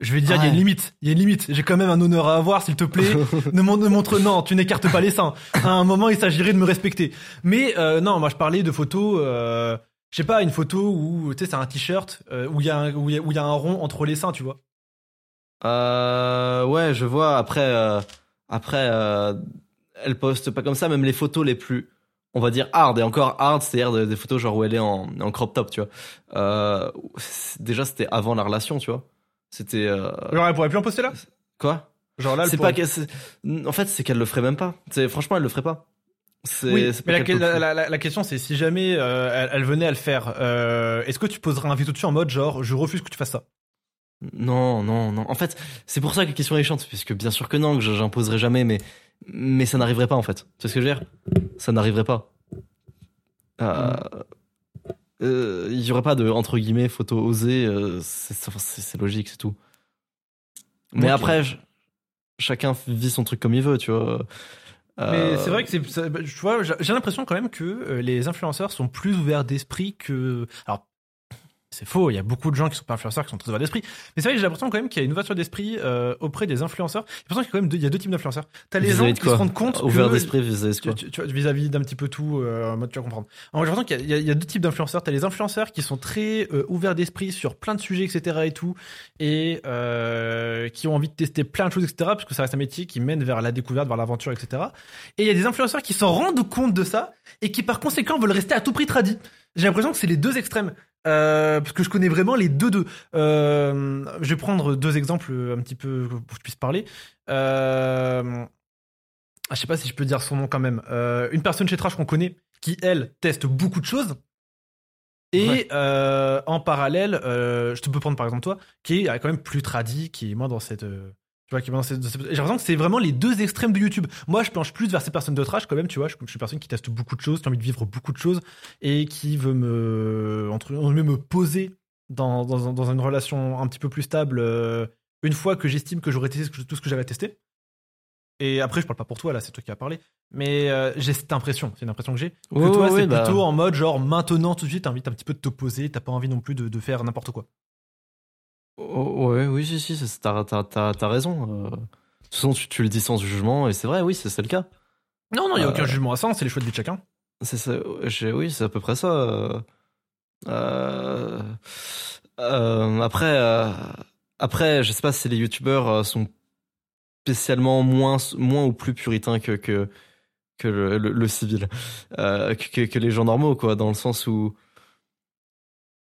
Speaker 1: je vais dire, il y a une limite, il y a une limite. J'ai quand même un honneur à avoir, s'il te plaît. ne, mon- ne montre non, tu n'écartes pas les seins. À un moment, il s'agirait de me respecter. Mais euh, non, moi je parlais de photos. Euh, je sais pas, une photo où tu sais c'est un t-shirt euh, où il y a un, où il y a- où il y a un rond entre les seins, tu vois.
Speaker 2: Euh, ouais, je vois. Après, euh, après, euh, elle poste pas comme ça. Même les photos les plus, on va dire hard et encore hard, c'est-à-dire des, des photos genre où elle est en, en crop top, tu vois. Euh, c'est- déjà, c'était avant la relation, tu vois. C'était euh,
Speaker 1: Genre elle pourrait plus en poster là?
Speaker 2: quoi?
Speaker 1: Genre là, elle
Speaker 2: C'est
Speaker 1: pourrait-
Speaker 2: pas qu'elle- c'est- en fait, c'est qu'elle le ferait même pas. C'est franchement, elle le ferait pas.
Speaker 1: Oui, mais la, question c'est si jamais euh, elle, elle venait à le faire, euh, est-ce que tu poserais un veto dessus en mode genre je refuse que tu fasses ça?
Speaker 2: Non, non, non. En fait, c'est pour ça que la question est chiante, puisque bien sûr que non, que j'imposerai jamais, mais, mais ça n'arriverait pas en fait. Tu sais ce que je veux dire? Ça n'arriverait pas. Euh, euh, Il y aurait pas de entre guillemets photo osée. c'est logique, c'est tout. Mais après, je- chacun vit son truc comme il veut, tu vois.
Speaker 1: Mais
Speaker 2: Euh,
Speaker 1: c'est vrai que c'est, bah, tu vois, j'ai j'ai l'impression quand même que euh, les influenceurs sont plus ouverts d'esprit que. Alors, c'est faux. Il y a beaucoup de gens qui sont pas influenceurs qui sont très ouverts d'esprit. Mais c'est vrai que j'ai l'impression quand même qu'il y a une ouverture d'esprit euh, auprès des influenceurs. J'ai l'impression qu'il y a quand même deux, il y a deux types d'influenceurs. T'as les gens qui se rendent compte
Speaker 2: Ouvert d'esprit vis-à-vis quoi
Speaker 1: tu, tu- vis-à-vis d'un petit peu tout, euh, mode tu vas comprendre. Alors, j'ai l'impression qu'il y y, y a deux types d'influenceurs. T'as les influenceurs qui sont très euh, ouverts d'esprit sur plein de sujets, etc. et tout, et euh, qui ont envie de tester plein de choses, etc. Parce que ça reste un métier qui mène vers la découverte, vers l'aventure, etc. Et il y a des influenceurs qui s'en rendent compte de ça et qui par conséquent veulent rester à tout prix tradis. J'ai l'impression que c'est les deux extrêmes. Euh, parce que je connais vraiment les deux deux. Euh, je vais prendre deux exemples un petit peu pour que je puisse parler. Euh, ah, je sais pas si je peux dire son nom quand même. Euh, une personne chez Trash qu'on connaît qui, elle, teste beaucoup de choses. Et
Speaker 2: Ouais.
Speaker 1: en parallèle, je te peux prendre par exemple toi, qui est quand même plus tradi, qui est moins dans cette. Tu vois, qui est moins dans cette. J'ai l'impression que c'est vraiment les deux extrêmes de YouTube. Moi, je penche plus vers ces personnes de trash quand même, tu vois. Je, je suis une personne qui teste beaucoup de choses, qui a envie de vivre beaucoup de choses et qui veut me. entre me poser dans, dans, dans une relation un petit peu plus stable euh, une fois que j'estime que j'aurais testé tout ce que j'avais testé. Et après, je parle pas pour toi, là, c'est toi qui as parlé. Mais euh, j'ai cette impression, c'est une impression que j'ai. Que toi, c'est
Speaker 2: bah.
Speaker 1: plutôt en mode genre maintenant, tout de suite, t'as envie un petit peu de te poser, t'as pas envie non plus de, de faire n'importe quoi.
Speaker 2: Oh, ouais, oui, si, si, t'as, t'as, t'as, t'as raison. euh. De toute façon, tu, tu le dis sans jugement, et c'est vrai, oui, c'est, c'est le cas.
Speaker 1: Non, non, il y a
Speaker 2: Euh,
Speaker 1: aucun jugement à ça, c'est les choix de vie de chacun.
Speaker 2: C'est ça, j'ai- oui, c'est à peu près ça. euh. Après, après, je sais pas si les youtubeurs sont spécialement moins, moins ou plus puritains que, que, que le, le- le civil, que, que- que les gens normaux, quoi, dans le sens où.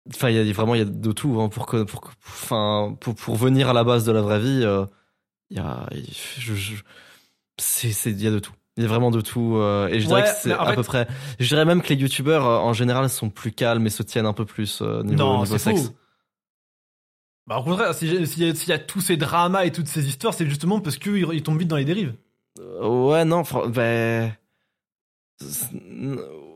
Speaker 2: Enfin, il y a vraiment il y a de tout hein, pour que pour enfin pour pour venir à la base de la vraie vie, euh, il y a je, je- c'est c'est il y a de tout. Il y a vraiment de tout euh, et je dirais que c'est à
Speaker 1: fait-
Speaker 2: peu près. Je dirais même que les youtubeurs euh, en général sont plus calmes et se tiennent un peu plus niveau
Speaker 1: non,
Speaker 2: niveau sexe.
Speaker 1: faux. Bah, au contraire, s'il y, a- s'il y a- tous ces dramas et toutes ces histoires, c'est justement parce qu'ils ils tombent vite dans les dérives.
Speaker 2: Ouais, non, ben. c'est-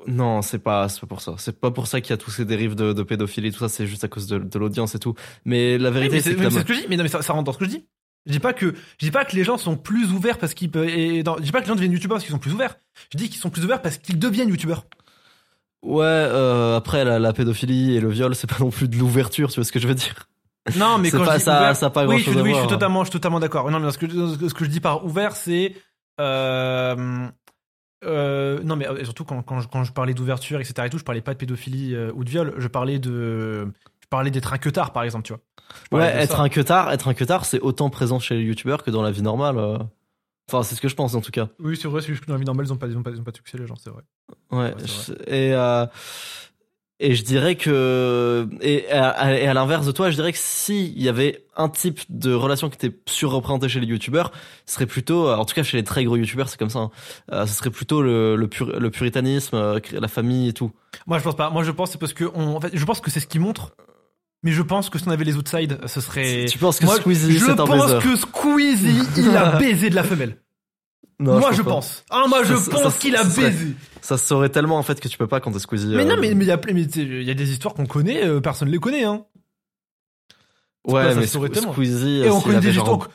Speaker 2: Non, c'est pas, c'est pas pour ça. C'est pas pour ça qu'il y a tous ces dérives de, de pédophilie, tout ça, c'est juste à cause de, de l'audience et tout. Mais la
Speaker 1: Oui,
Speaker 2: vérité,
Speaker 1: mais
Speaker 2: c'est que. la
Speaker 1: ce que je dis, mais non, mais ça, ça rentre dans ce que je dis. Je dis pas que je dis pas que les gens sont plus ouverts parce qu'ils peuvent. Et je dis pas que les gens deviennent youtubeurs parce qu'ils sont plus ouverts. Je dis qu'ils sont plus ouverts parce qu'ils deviennent youtubeurs.
Speaker 2: Ouais, euh, après, la, la pédophilie et le viol, c'est pas non plus de l'ouverture, tu vois ce que je veux dire?
Speaker 1: Non, mais
Speaker 2: C'est
Speaker 1: quand
Speaker 2: pas-
Speaker 1: je dis
Speaker 2: ça-
Speaker 1: ouvert,
Speaker 2: ça a pas
Speaker 1: oui,
Speaker 2: grand-chose
Speaker 1: je,
Speaker 2: à
Speaker 1: oui, je
Speaker 2: voir.
Speaker 1: suis totalement, je suis totalement d'accord. Non, mais ce que, ce que je dis par ouvert, c'est euh, euh, non, mais euh, surtout quand, quand, je, quand je parlais d'ouverture, etc. et tout, je parlais pas de pédophilie euh, ou de viol. Je parlais de, je parlais d'être un queutard, par exemple, tu vois.
Speaker 2: Ouais, être
Speaker 1: ça.
Speaker 2: un queutard, être un queutard, c'est autant présent chez les youtubeurs que dans la vie normale. euh. Enfin, c'est ce que je pense en tout cas.
Speaker 1: Oui, c'est vrai. C'est juste que dans la vie normale, ils ont pas, ils ont pas, ils ont pas de succès, les gens, c'est vrai.
Speaker 2: Ouais.
Speaker 1: Ouais,
Speaker 2: et euh, Et je dirais que et à, et à l'inverse de toi, je dirais que si il y avait un type de relation qui était surreprésenté chez les youtubeurs, ce serait plutôt, en tout cas chez les très gros youtubeurs, c'est comme ça. Hein, euh, ce serait plutôt le le, pur- le puritanisme, euh, la famille et tout.
Speaker 1: Moi, je pense pas. Moi, je pense c'est parce que on, en fait, je pense que c'est ce qui montre. Mais je pense que si on avait les outside, ce serait.
Speaker 2: Tu penses que
Speaker 1: Moi,
Speaker 2: Squeezie
Speaker 1: je
Speaker 2: c'est un
Speaker 1: pense
Speaker 2: baiser
Speaker 1: que Squeezy, il a baisé de la femelle.
Speaker 2: Non,
Speaker 1: moi, je pense. Ah, moi, je
Speaker 2: Ça-
Speaker 1: pense qu'il a baisé.
Speaker 2: Ça se saurait tellement en fait que tu peux pas quand t'es Squeezie.
Speaker 1: Mais
Speaker 2: euh,
Speaker 1: non, mais mais il y a mais y a des histoires qu'on connaît, euh, personne les connaît, hein.
Speaker 2: ouais,
Speaker 1: se
Speaker 2: mais
Speaker 1: saurait
Speaker 2: Sque-
Speaker 1: tellement.
Speaker 2: Squeezie.
Speaker 1: Et
Speaker 2: euh,
Speaker 1: on connaît des histoires.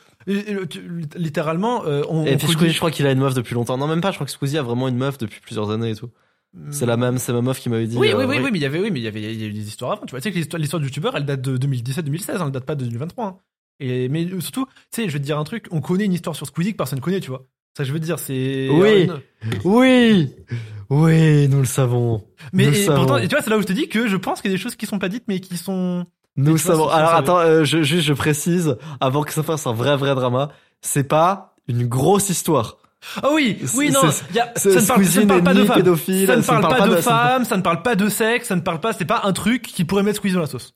Speaker 1: littéralement, euh, on.
Speaker 2: Et
Speaker 1: on
Speaker 2: puis Squeezie, je crois qu'il a une meuf depuis longtemps. Non, même pas. Je crois que Squeezie a vraiment une meuf depuis plusieurs années et tout. C'est la même, c'est ma meuf qui m'avait dit.
Speaker 1: Oui,
Speaker 2: euh,
Speaker 1: oui, oui, oui, mais il y avait, oui, mais il y avait, il y a eu des histoires avant. Tu vois, tu sais que l'histoire, du youtubeur, elle date de 2017-2016, hein, elle date pas de 2023. hein. Et mais euh, surtout, tu sais, je vais te dire un truc, on connaît une histoire sur Squeezie que personne connaît, tu vois. Ça, je veux dire, c'est.
Speaker 2: Oui. Oui, oui, nous le savons.
Speaker 1: Mais
Speaker 2: Nous le
Speaker 1: et
Speaker 2: savons.
Speaker 1: pourtant, et tu vois, c'est là où je te dis que je pense qu'il y a des choses qui sont pas dites, mais qui sont.
Speaker 2: Nous
Speaker 1: vois,
Speaker 2: savons. Alors attends, euh, je, juste je précise avant que ça fasse un vrai vrai drama. C'est pas une grosse histoire.
Speaker 1: Ah oui, oui, non, y a, ça ne parle, ça ne parle pas de femmes. ça ne parle pas de femmes, ça ne parle pas de sexe, ça ne parle pas, c'est pas un truc qui pourrait mettre Squeezie dans la sauce.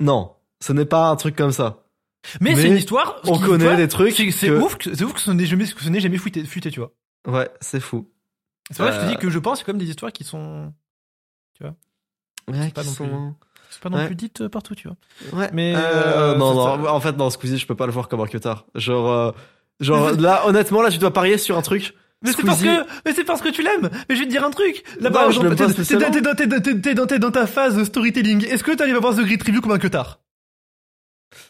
Speaker 2: Non, ce n'est pas un truc comme ça.
Speaker 1: Mais,
Speaker 2: Mais
Speaker 1: c'est une histoire.
Speaker 2: on
Speaker 1: qui,
Speaker 2: connaît
Speaker 1: tu vois,
Speaker 2: des trucs
Speaker 1: C'est
Speaker 2: que-
Speaker 1: ouf, c'est ouf que ce n'est jamais, que ce n'est jamais fuité, fuité, tu vois.
Speaker 2: Ouais, c'est fou.
Speaker 1: C'est vrai je te
Speaker 2: Euh.
Speaker 1: dis que je pense que c'est comme des histoires qui sont,
Speaker 2: Ouais,
Speaker 1: pas
Speaker 2: qui
Speaker 1: non plus-
Speaker 2: sont-
Speaker 1: c'est pas non
Speaker 2: Ouais.
Speaker 1: plus dites euh, partout, tu vois.
Speaker 2: Ouais.
Speaker 1: Mais,
Speaker 2: Euh,
Speaker 1: euh,
Speaker 2: non, non.
Speaker 1: ça.
Speaker 2: En fait, non, Squeezie, je peux pas le voir comme un cutard. Genre, euh, genre là, honnêtement, là, tu dois parier sur un truc.
Speaker 1: Mais c'est parce que, mais c'est parce que tu l'aimes. Mais je vais te dire un truc. Là, par exemple,
Speaker 2: pas
Speaker 1: t'es dans ta phase storytelling. Est-ce que t'arrives à voir The Great Review comme un cutard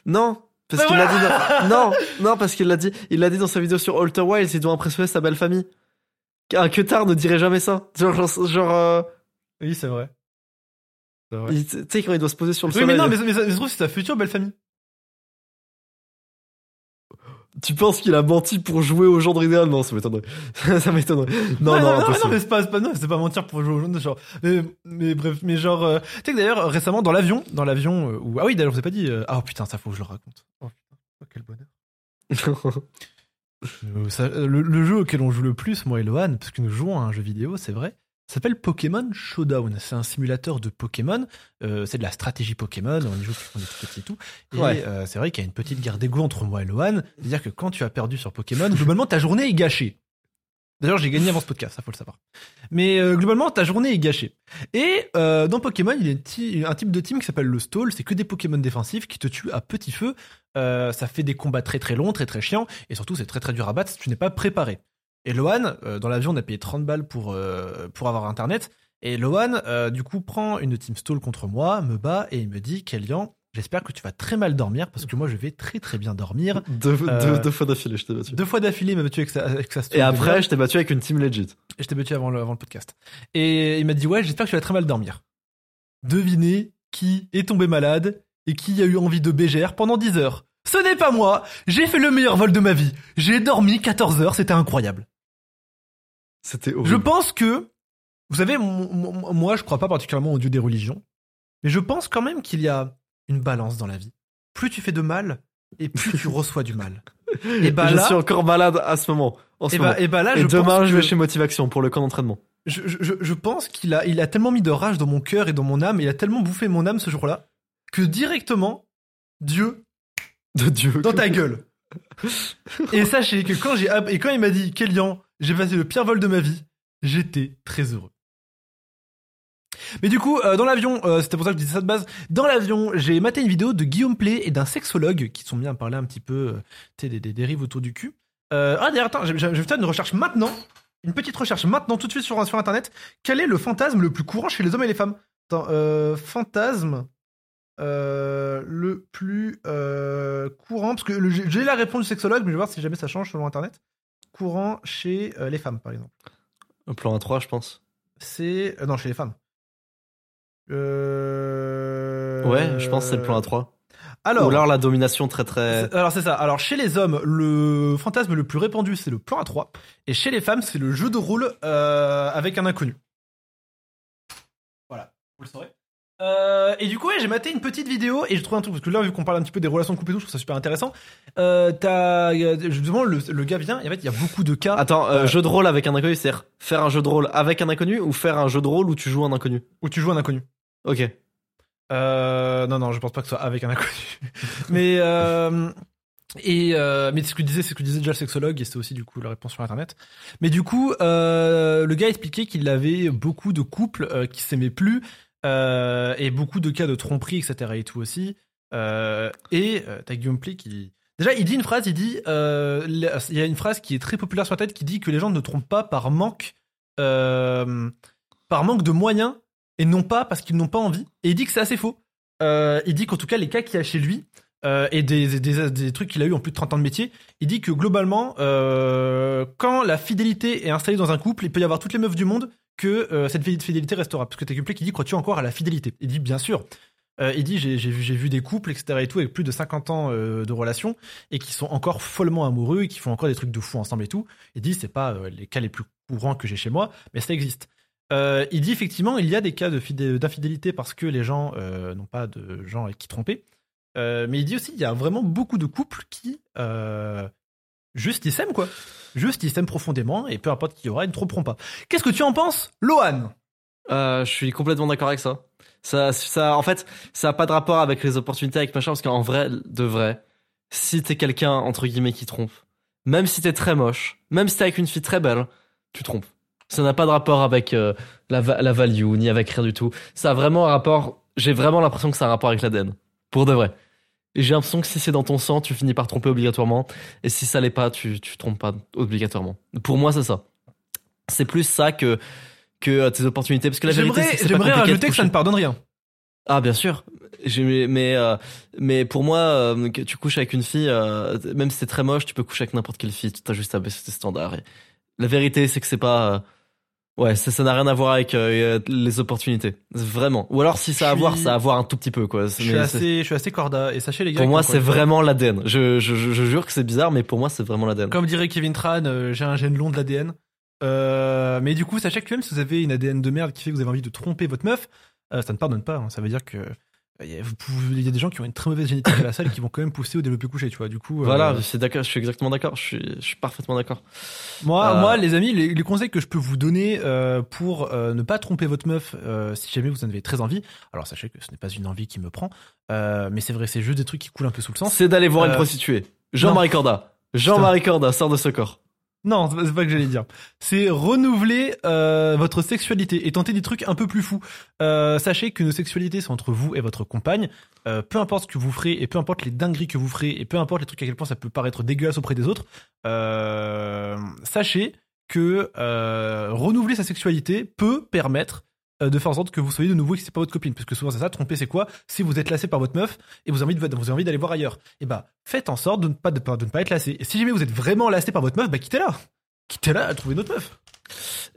Speaker 2: Non, parce
Speaker 1: Mais
Speaker 2: qu'il l'a dit. Dans... Non, non, parce qu'il l'a dit. Il l'a dit dans sa vidéo sur Alter Wilds. Il doit impressionner sa belle famille. Un cutard ne dirait jamais ça. Genre, genre, genre, euh,
Speaker 1: Oui, c'est vrai. C'est vrai.
Speaker 2: il- tu sais quand il doit se poser sur le
Speaker 1: Oui, mais non, mais, mais ça mais ça se trouve, c'est ta future belle famille.
Speaker 2: Tu penses qu'il a menti pour jouer au genre idéal Non, ça m'étonnerait. ça m'étonnerait. Non,
Speaker 1: Ouais,
Speaker 2: non,
Speaker 1: non, non, mais c'est pas, c'est pas, non, c'est pas mentir pour jouer au jeu, genre. Mais, mais bref, mais genre, euh, tu sais que d'ailleurs, récemment, dans l'avion, dans l'avion, euh, où, ah oui, d'ailleurs, je vous ai pas dit, euh, ah oh, putain, ça faut que je le raconte. Oh putain, oh, quel bonheur. Ça- euh, le, le jeu auquel on joue le plus, moi et Lohan, parce que nous jouons à un jeu vidéo, c'est vrai, s'appelle Pokémon Showdown. C'est un simulateur de Pokémon. euh, c'est de la stratégie Pokémon. On y joue quand on est tout petit et tout. Et
Speaker 2: Ouais.
Speaker 1: euh, c'est vrai qu'il y a une petite guerre d'ego entre moi et Lohan. C'est-à-dire que quand tu as perdu sur Pokémon, globalement, ta journée est gâchée. D'ailleurs, j'ai gagné avant ce podcast, ça faut le savoir. Mais euh, globalement, ta journée est gâchée. Et euh, dans Pokémon, il y a ti- un type de team qui s'appelle le stall. C'est que des Pokémon défensifs qui te tuent à petit feu. Euh, ça fait des combats très très longs, très très chiants. Et surtout, c'est très très dur à battre si tu n'es pas préparé. Et Lohan, euh, dans l'avion, on a payé 30 balles pour, euh, pour avoir Internet. Et Lohan, euh, du coup, prend une team stall contre moi, me bat et il me dit Kélian, j'espère que tu vas très mal dormir parce que moi, je vais très très bien dormir.
Speaker 2: deux, deux, deux fois d'affilée, je t'ai battu.
Speaker 1: Deux fois d'affilée, il m'a battu avec sa, avec sa stall
Speaker 2: Et après, je t'ai battu avec une team legit.
Speaker 1: Et je t'ai battu avant le, avant le podcast. Et il m'a dit ouais, j'espère que tu vas très mal dormir. Devinez qui est tombé malade et qui a eu envie de bégère pendant 10 heures. Ce n'est pas moi. J'ai fait le meilleur vol de ma vie. J'ai dormi 14 heures. C'était incroyable.
Speaker 2: C'était
Speaker 1: Je
Speaker 2: horrible.
Speaker 1: pense que, vous savez, moi, je crois pas particulièrement au dieu des religions, mais je pense quand même qu'il y a une balance dans la vie. Plus tu fais de mal, et plus tu reçois du mal. Et bah
Speaker 2: je
Speaker 1: là,
Speaker 2: suis encore malade à ce moment. En ce
Speaker 1: et
Speaker 2: moment.
Speaker 1: bah, et bah là,
Speaker 2: Et
Speaker 1: je
Speaker 2: demain,
Speaker 1: pense
Speaker 2: je vais chez Motivation pour le camp d'entraînement.
Speaker 1: je, je, je pense qu'il a, il a tellement mis de rage dans mon cœur et dans mon âme, il a tellement bouffé mon âme ce jour-là, que directement, Dieu,
Speaker 2: De Dieu.
Speaker 1: dans ta gueule. et sachez que quand j'ai, et quand il m'a dit, Kélian, j'ai passé le pire vol de ma vie, j'étais très heureux. Mais du coup, euh, dans l'avion, euh, c'était pour ça que je disais ça de base. Dans l'avion, j'ai maté une vidéo de Guillaume Play et d'un sexologue qui sont mis à parler un petit peu euh, des, dérives autour du cul. Ah d'ailleurs, attends, je vais faire une recherche maintenant, une petite recherche maintenant, tout de suite sur, internet. Quel est le fantasme le plus courant chez les hommes et les femmes? Attends, fantasme le plus courant, parce que j'ai la réponse du sexologue, mais je vais voir si jamais ça change selon internet. Courant chez euh, les femmes, par exemple.
Speaker 2: Un plan A3, je pense.
Speaker 1: C'est euh, non chez les femmes. Euh...
Speaker 2: Ouais, je pense que c'est le plan A3.
Speaker 1: Alors,
Speaker 2: Ou alors la domination très très.
Speaker 1: alors c'est ça. Alors chez les hommes, le fantasme le plus répandu c'est le plan A3, et chez les femmes c'est le jeu de rôle avec un inconnu. Voilà, vous le saurez. Euh, et du coup, ouais, j'ai maté une petite vidéo et j'ai trouvé un truc parce que là, vu qu'on parle un petit peu des relations de couple et tout, je trouve ça super intéressant. Euh, t'as justement le, le gars vient et en fait, il y a beaucoup de cas
Speaker 2: Attends, euh,
Speaker 1: Euh,
Speaker 2: jeu de rôle avec un inconnu, c'est-à-dire faire un jeu de rôle avec un inconnu ou faire un jeu de rôle où tu joues un inconnu?
Speaker 1: Où tu joues un inconnu.
Speaker 2: Ok.
Speaker 1: Euh, non, non, je pense pas que ce soit avec un inconnu. mais euh, et euh, mais ce que disait, c'est ce que disait déjà le sexologue et c'est aussi du coup la réponse sur internet. Mais du coup, euh, le gars expliquait qu'il avait beaucoup de couples euh, qui s'aimaient plus euh, et beaucoup de cas de tromperie, etc. et tout aussi. Euh, et euh, t'as Guillaume Play qui déjà il dit une phrase, il dit euh, il y a une phrase qui est très populaire sur la tête qui dit que les gens ne trompent pas par manque par manque de moyens et non pas parce qu'ils n'ont pas envie. Et il dit que c'est assez faux. Il dit qu'en tout cas, les cas qu'il y a chez lui, et des, trucs qu'il a eu en plus de 30 ans de métier, il dit que globalement, quand la fidélité est installée dans un couple, il peut y avoir toutes les meufs du monde que euh, cette fidélité restera. Parce que Guplay qui dit, crois-tu encore à la fidélité? Il dit, bien sûr. Euh, il dit, j'ai vu, des couples, etc. et tout, avec plus de 50 ans euh, de relation, et qui sont encore follement amoureux, et qui font encore des trucs de fou ensemble et tout. Il dit, c'est pas euh, les cas les plus courants que j'ai chez moi, mais ça existe. Il dit effectivement, il y a des cas d'infidélité parce que les gens n'ont pas de gens avec qui tromper. Mais il dit aussi, il y a vraiment beaucoup de couples qui juste ils s'aiment quoi. Juste ils s'aiment profondément et peu importe qui y aura, ils ne tromperont pas. Qu'est-ce que tu en penses, Lohan?
Speaker 2: Euh, je suis complètement d'accord avec ça. Ça, ça, en fait, ça a pas de rapport avec les opportunités, avec machin, parce qu'en vrai, de vrai, si t'es quelqu'un, entre guillemets, qui trompe, même si t'es très moche, même si t'es avec une fille très belle, tu trompes. Ça n'a pas de rapport avec euh, la, la value, ni avec rien du tout. Ça a vraiment un rapport, j'ai vraiment l'impression que ça a un rapport avec l'ADN. Pour de vrai. Et j'ai l'impression que si c'est dans ton sang, tu finis par tromper obligatoirement. Et si ça l'est pas, tu, tu trompes pas obligatoirement. Pour moi, c'est ça. C'est plus ça que, que euh, tes opportunités. Parce que la vérité,
Speaker 1: J'aimerais
Speaker 2: c'est
Speaker 1: rajouter que ça ne pardonne rien.
Speaker 2: Ah bien sûr. Mais euh, mais pour moi, euh, que tu couches avec une fille, euh, même si c'est très moche, tu peux coucher avec n'importe quelle fille. T'as juste à baisser tes standards. Et la vérité, c'est que c'est pas. Euh, ouais, ça ça n'a rien à voir avec euh, les opportunités. Vraiment. Ou alors si ça a à voir, ça a à voir un tout petit peu quoi.
Speaker 1: Je suis
Speaker 2: Mais
Speaker 1: assez, je suis assez corda et sachez les gars.
Speaker 2: Pour moi, c'est vraiment l'ADN. Je, je, je, je jure que c'est bizarre, mais pour moi, c'est vraiment l'ADN.
Speaker 1: Comme dirait Kevin Tran, euh, j'ai un gène long de l'ADN. Euh, mais du coup, sachez que même si vous avez une ADN de merde qui fait que vous avez envie de tromper votre meuf, euh, ça ne pardonne pas. hein. Ça veut dire que euh, il y, a- vous pouvez- il y a des gens qui ont une très mauvaise génétique à la salle et qui vont quand même pousser au développé couché, tu vois. Du coup, euh,
Speaker 2: Voilà, je suis d'accord. Je suis exactement d'accord. Je suis, je suis parfaitement d'accord.
Speaker 1: moi,
Speaker 2: Euh,
Speaker 1: moi, les amis, les, les conseils que je peux vous donner euh, pour euh, ne pas tromper votre meuf, euh, si jamais vous en avez très envie. Alors sachez que ce n'est pas une envie qui me prend, euh, mais c'est vrai, c'est juste des trucs qui coulent un peu sous le sens.
Speaker 2: C'est d'aller voir une
Speaker 1: Euh,
Speaker 2: prostituée. Jean-Marie Corda. Jean-Marie Corda, sort de ce corps.
Speaker 1: Non, c'est pas- c'est que j'allais dire. C'est renouveler euh, votre sexualité et tenter des trucs un peu plus fous. Euh, sachez que nos sexualités sont entre vous et votre compagne. Euh, peu importe ce que vous ferez et peu importe les dingueries que vous ferez et peu importe les trucs à quel point ça peut paraître dégueulasse auprès des autres, euh, sachez que renouveler sa sexualité peut permettre de faire en sorte que vous soyez de nouveau et que c'est pas votre copine. Parce que souvent c'est ça, tromper c'est quoi? Si vous êtes lassé par votre meuf et vous avez envie, de, vous avez envie d'aller voir ailleurs, et bah faites en sorte de ne pas, de, ne pas être lassé. Et si jamais vous êtes vraiment lassé par votre meuf, bah quittez-la Quittez-la, trouvez une autre meuf.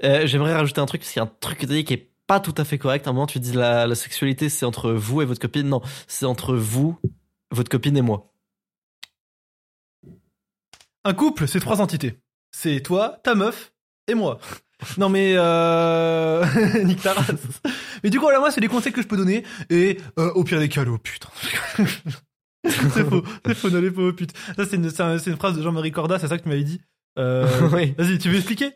Speaker 2: Euh, J'aimerais rajouter un truc, parce qu'il y a un truc que dit qui est pas tout à fait correct. À un moment, tu dis la, la sexualité, c'est entre vous et votre copine. Non, c'est entre vous, votre copine et moi.
Speaker 1: Un couple, c'est trois entités. C'est toi, ta meuf et moi. Non mais euh... nique ta race. Mais du coup voilà moi c'est les conseils que je peux donner et euh, au pire des cas oh putain. c'est faux, c'est faux, n'allez pas au pute. Ça c'est une, une phrase de Jean-Marie Corda, c'est ça que tu m'avais dit? Euh...
Speaker 2: oui.
Speaker 1: Vas-y, tu veux expliquer?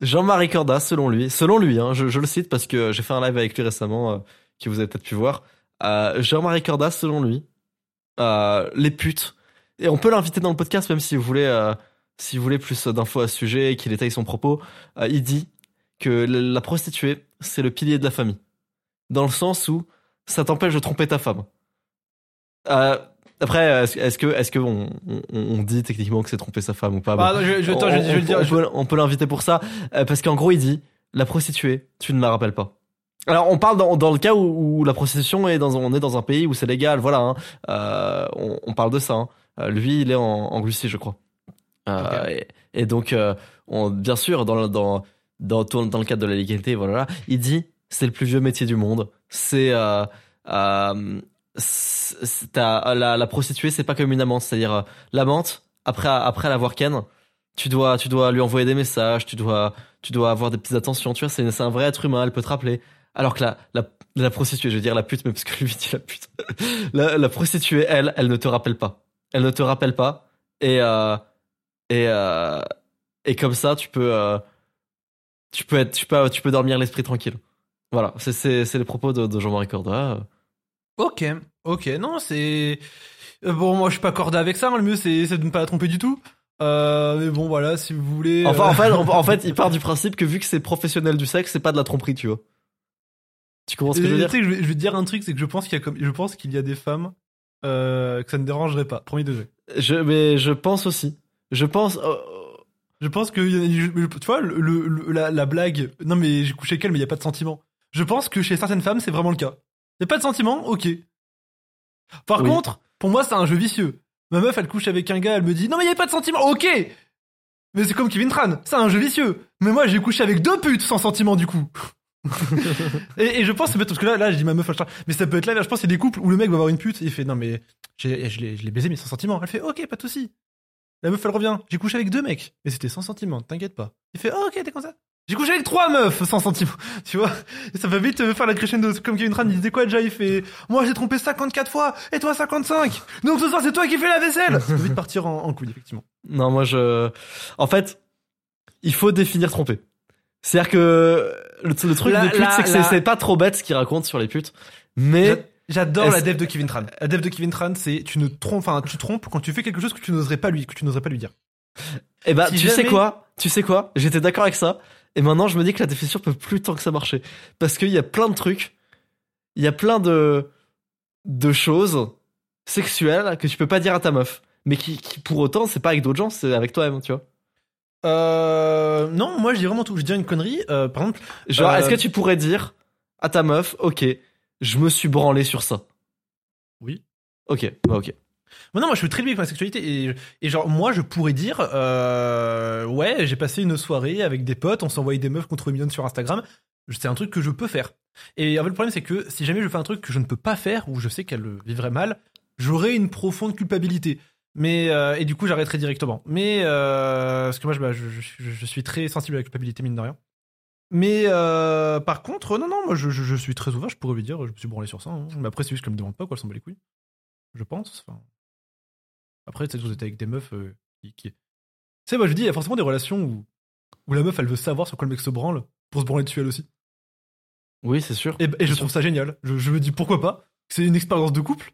Speaker 2: Jean-Marie Corda, selon lui, selon lui, hein, je, je le cite parce que j'ai fait un live avec lui récemment, euh, que vous avez peut-être pu voir. Euh, Jean-Marie Corda, selon lui, euh, les putes. Et on peut l'inviter dans le podcast, même si vous voulez, euh, si vous voulez plus d'infos à ce sujet, et qu'il détaille son propos. Euh, il dit que la prostituée, c'est le pilier de la famille. Dans le sens où ça t'empêche de tromper ta femme. Euh, après, est-ce que, est-ce que on, on, on dit techniquement que c'est tromper sa femme ou pas?
Speaker 1: Non, je, je, attends, je,
Speaker 2: on,
Speaker 1: je le dire.
Speaker 2: peut, on peut l'inviter pour ça, euh, parce qu'en gros, il dit la prostituée, tu ne la rappelles pas. Alors, on parle dans, dans le cas où, où la prostitution est dans, on est dans un pays où c'est légal, voilà. hein. Euh, on, parle de ça. hein. Lui, il est en, en Russie, je crois. Euh, et, donc, euh, on, bien sûr, dans, le- dans, dans, dans, le cadre de la légalité, voilà, il dit c'est le plus vieux métier du monde. C'est euh, euh, t'as- la, la prostituée, c'est pas comme une amante, c'est-à-dire euh, l'amante après après l'avoir ken, tu dois tu dois lui envoyer des messages, tu dois tu dois avoir des petites attentions, tu vois, c'est un vrai être humain, elle peut te rappeler. Alors que la la, La prostituée, je veux dire la pute, mais parce que lui dit la pute. La, la prostituée, elle, elle ne te rappelle pas. Elle ne te rappelle pas. Et, euh, et, euh, et comme ça, tu peux, euh, tu peux être, tu peux, tu peux dormir l'esprit tranquille. Voilà, c'est, c'est, c'est les propos de, de Jean-Marie Corda.
Speaker 1: Ok, ok, non, c'est. euh, Bon, moi je suis pas cordé avec ça, hein, le mieux c'est de ne pas la tromper du tout. Euh, mais bon, voilà, si vous voulez.
Speaker 2: Enfin, en fait, en, fait, il part du principe que vu que c'est professionnel du sexe, c'est pas de la tromperie, tu vois. Tu comprends ce que je veux dire?
Speaker 1: je, vais, je vais te dire un truc, c'est que je pense qu'il y a comme, je pense qu'il y a des femmes euh, que ça ne dérangerait pas. Premier degré.
Speaker 2: Je, mais je pense aussi. Je pense. euh,
Speaker 1: Je pense que tu vois le, le- le- la, la blague. Non mais j'ai couché avec elle, mais il y a pas de sentiment. Je pense que chez certaines femmes, c'est vraiment le cas. Il y a pas de sentiment, ok. Par
Speaker 2: Oui.
Speaker 1: contre, pour moi, c'est un jeu vicieux. Ma meuf, elle couche avec un gars, elle me dit non mais il y a pas de sentiment, ok. Mais c'est comme Kevin Tran, c'est un jeu vicieux. Mais moi, j'ai couché avec deux putes sans sentiment du coup. et, et je pense, parce que là, là, je dis ma meuf, mais ça peut être là, je pense, c'est des couples où le mec va avoir une pute et il fait non mais j'ai- je l'ai je l'ai baisé mais sans sentiment. Elle fait ok, pas de souci. La meuf, elle revient. J'ai couché avec deux mecs, mais c'était sans sentiment, t'inquiète pas. Il fait, oh, ok, t'es comme ça. J'ai couché avec trois meufs sans sentiment, tu vois? Et ça va vite euh, faire la crescendo. Comme Kevin Tran, il disait quoi déjà? Il fait, moi j'ai trompé 54 fois, et toi 55. Donc ce soir, c'est toi qui fais la vaisselle. Ça peut vite partir en, en couille, effectivement.
Speaker 2: Non, moi je. En fait, il faut définir tromper. C'est-à-dire que le, le truc
Speaker 1: La-
Speaker 2: de pute,
Speaker 1: la-
Speaker 2: c'est que
Speaker 1: la-
Speaker 2: c'est- pas trop bête ce qu'il raconte sur les putes, mais
Speaker 1: J'adore la dev de Kevin Tran. La dev de Kevin Tran, c'est tu ne trompes, enfin tu trompes quand tu fais quelque chose que tu n'oserais pas lui, que tu n'oserais pas lui dire.
Speaker 2: eh ben,
Speaker 1: si
Speaker 2: tu sais quoi? Tu sais quoi? J'étais d'accord avec ça, et maintenant je me dis que la définition peut plus tant que ça marcher, parce qu'il y a plein de trucs, il y a plein de de choses sexuelles que tu peux pas dire à ta meuf, mais qui, qui pour autant c'est pas avec d'autres gens, c'est avec toi-même, tu vois.
Speaker 1: Euh, non, moi je dis vraiment tout. Je dis une connerie. Euh, par exemple,
Speaker 2: Genre,
Speaker 1: Euh,
Speaker 2: est-ce que tu pourrais dire à ta meuf, ok, je me suis branlé sur ça
Speaker 1: Oui.
Speaker 2: Ok, bah ok.
Speaker 1: Mais non, moi je suis très libre avec ma sexualité et, et genre moi je pourrais dire euh, ouais j'ai passé une soirée avec des potes, on s'envoyait des meufs contre mignonnes sur Instagram. C'est un truc que je peux faire. Et en fait le problème c'est que si jamais je fais un truc que je ne peux pas faire ou je sais qu'elle le vivrait mal, j'aurais une profonde culpabilité. Mais euh, et du coup j'arrêterai directement. Mais euh, parce que moi je, bah, je, je- je suis très sensible à la culpabilité mine de rien. Mais euh, par contre non non moi je, je, je suis très ouvert. Je pourrais lui dire je me suis branlé sur ça. hein. Mais après c'est juste qu'elle me demande pas quoi elle s'en bat les couilles. Je pense. Enfin, après, peut-être que vous êtes avec des meufs euh, qui, qui- Tu sais, moi je dis, il y a forcément des relations où, où la meuf elle veut savoir sur quoi le mec se branle pour se branler dessus elle aussi.
Speaker 2: Oui, c'est sûr.
Speaker 1: Et, et je trouve ça génial. Je, je me dis pourquoi pas? C'est une expérience de couple.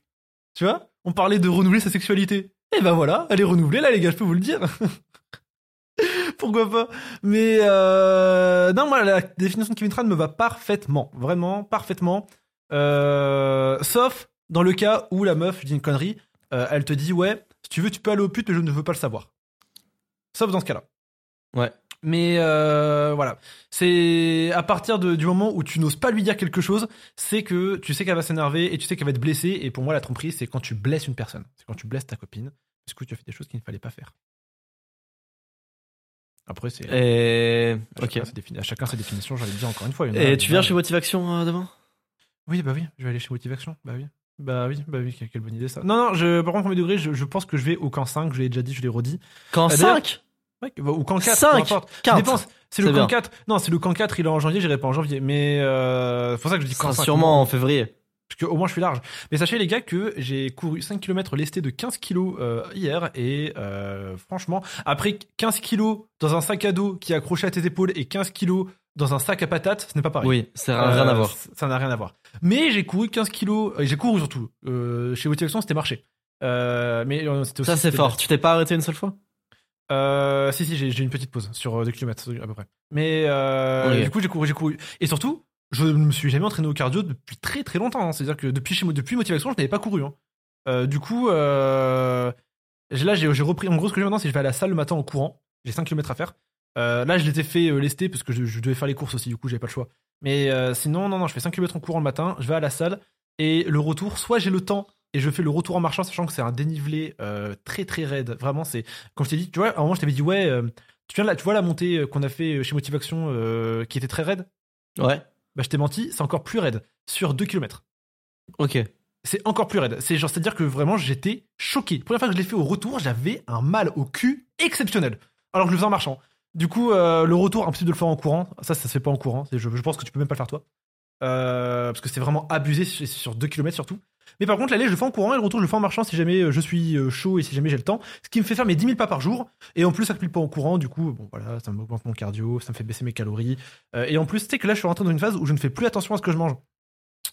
Speaker 1: Tu vois? On parlait de renouveler sa sexualité. Et ben voilà, elle est renouvelée là les gars, je peux vous le dire. pourquoi pas? Mais euh... non, moi la définition de Kevin Tran me va parfaitement, vraiment parfaitement. Euh... Sauf dans le cas où la meuf dit une connerie, euh, elle te dit ouais, si tu veux tu peux aller au pute, mais je ne veux pas le savoir. Sauf dans ce cas-là.
Speaker 2: Ouais.
Speaker 1: Mais euh, voilà, c'est à partir de- du moment où tu n'oses pas lui dire quelque chose, c'est que tu sais qu'elle va s'énerver et tu sais qu'elle va être blessée. Et pour moi, la tromperie, c'est quand tu blesses une personne, c'est quand tu blesses ta copine, parce que tu as fait des choses qu'il ne fallait pas faire. Après, c'est
Speaker 2: Et
Speaker 1: à
Speaker 2: ok.
Speaker 1: défini- à chacun. J'ai envie de dire encore une fois.
Speaker 2: Et tu viens chez Motivation euh, demain?
Speaker 1: Oui, bah oui, je vais aller chez Motivation. Bah oui. Bah oui, bah oui, quelle bonne idée ça. Non, non, je, par contre, premier degré, je, je pense que je vais au camp 5, je l'ai déjà dit, je l'ai redit. D'ailleurs-
Speaker 2: 5
Speaker 1: Ouais, bah, ou camp 4,
Speaker 2: Cinq
Speaker 1: peu importe. C'est le camp
Speaker 2: bien.
Speaker 1: 4. Non, c'est le camp 4, il est en janvier, j'irai pas en janvier. Mais euh, c'est pour ça que je dis camp
Speaker 2: sera
Speaker 1: 5.
Speaker 2: sûrement en février.
Speaker 1: Parce qu'au moins je suis large. Mais sachez les gars que j'ai couru 5 km lesté de 15 kilos euh, hier. Et euh, franchement, après 15 kilos dans un sac à dos qui est accroché à tes épaules et 15 kilos dans un sac à patates, ce n'est pas pareil.
Speaker 2: Oui, ça n'a rien
Speaker 1: Euh,
Speaker 2: à voir.
Speaker 1: c- Ça n'a rien à voir. Mais j'ai couru 15 kilos, et j'ai couru surtout. Euh, chez Motivation, c'était marché. Euh, mais euh, aussi.
Speaker 2: Ça, c'est fort. Tu t'es pas arrêté une seule fois?
Speaker 1: Euh, si, si, j'ai une petite pause sur 2 km à peu près. Mais euh, du coup, j'ai couru, j'ai couru. Et surtout, je ne me suis jamais entraîné au cardio depuis très très longtemps. hein. C'est-à-dire que depuis, chez, depuis Motivation, je n'avais pas couru. hein. Euh, du coup, euh, j'ai- là, j'ai j'ai repris. En gros, ce que je fais maintenant, c'est que je vais à la salle le matin en courant. J'ai 5 km à faire. Euh, là, je l'étais fait lester parce que je, devais faire les courses aussi. Du coup, j'avais pas le choix. Mais sinon, non, non, je fais 5 km en courant le matin. Je vais à la salle. Et le retour, soit j'ai le temps et je fais le retour en marchant, sachant que c'est un dénivelé très très raide. Vraiment, c'est comme je t'ai dit, tu vois, à un moment je t'avais dit ouais, tu viens la, tu vois la montée qu'on a fait chez Motivation qui était très raide?
Speaker 2: Ouais.
Speaker 1: Bah je t'ai menti, c'est encore plus raide sur 2 km.
Speaker 2: Ok.
Speaker 1: C'est encore plus raide. C'est genre c'est à dire que vraiment j'étais choqué. Première fois que je l'ai fait au retour, j'avais un mal au cul exceptionnel. Alors que je le faisais en marchant. Du coup, euh, le retour, impossible de le faire en courant. Ça, ça se fait pas en courant. Je, je pense que tu peux même pas le faire toi. euh, parce que c'est vraiment abusé sur 2 km surtout. Mais par contre, l'aller, je le fais en courant et le retour, je le fais en marchant si jamais euh, je suis euh, chaud et si jamais j'ai le temps. Ce qui me fait faire mes 10 000 pas par jour. Et en plus, ça ne pas en courant. Du coup, bon, voilà, ça m'augmente mon cardio, ça me fait baisser mes calories. Euh, et en plus, tu sais que là, je suis rentré dans une phase où je ne fais plus attention à ce que je mange.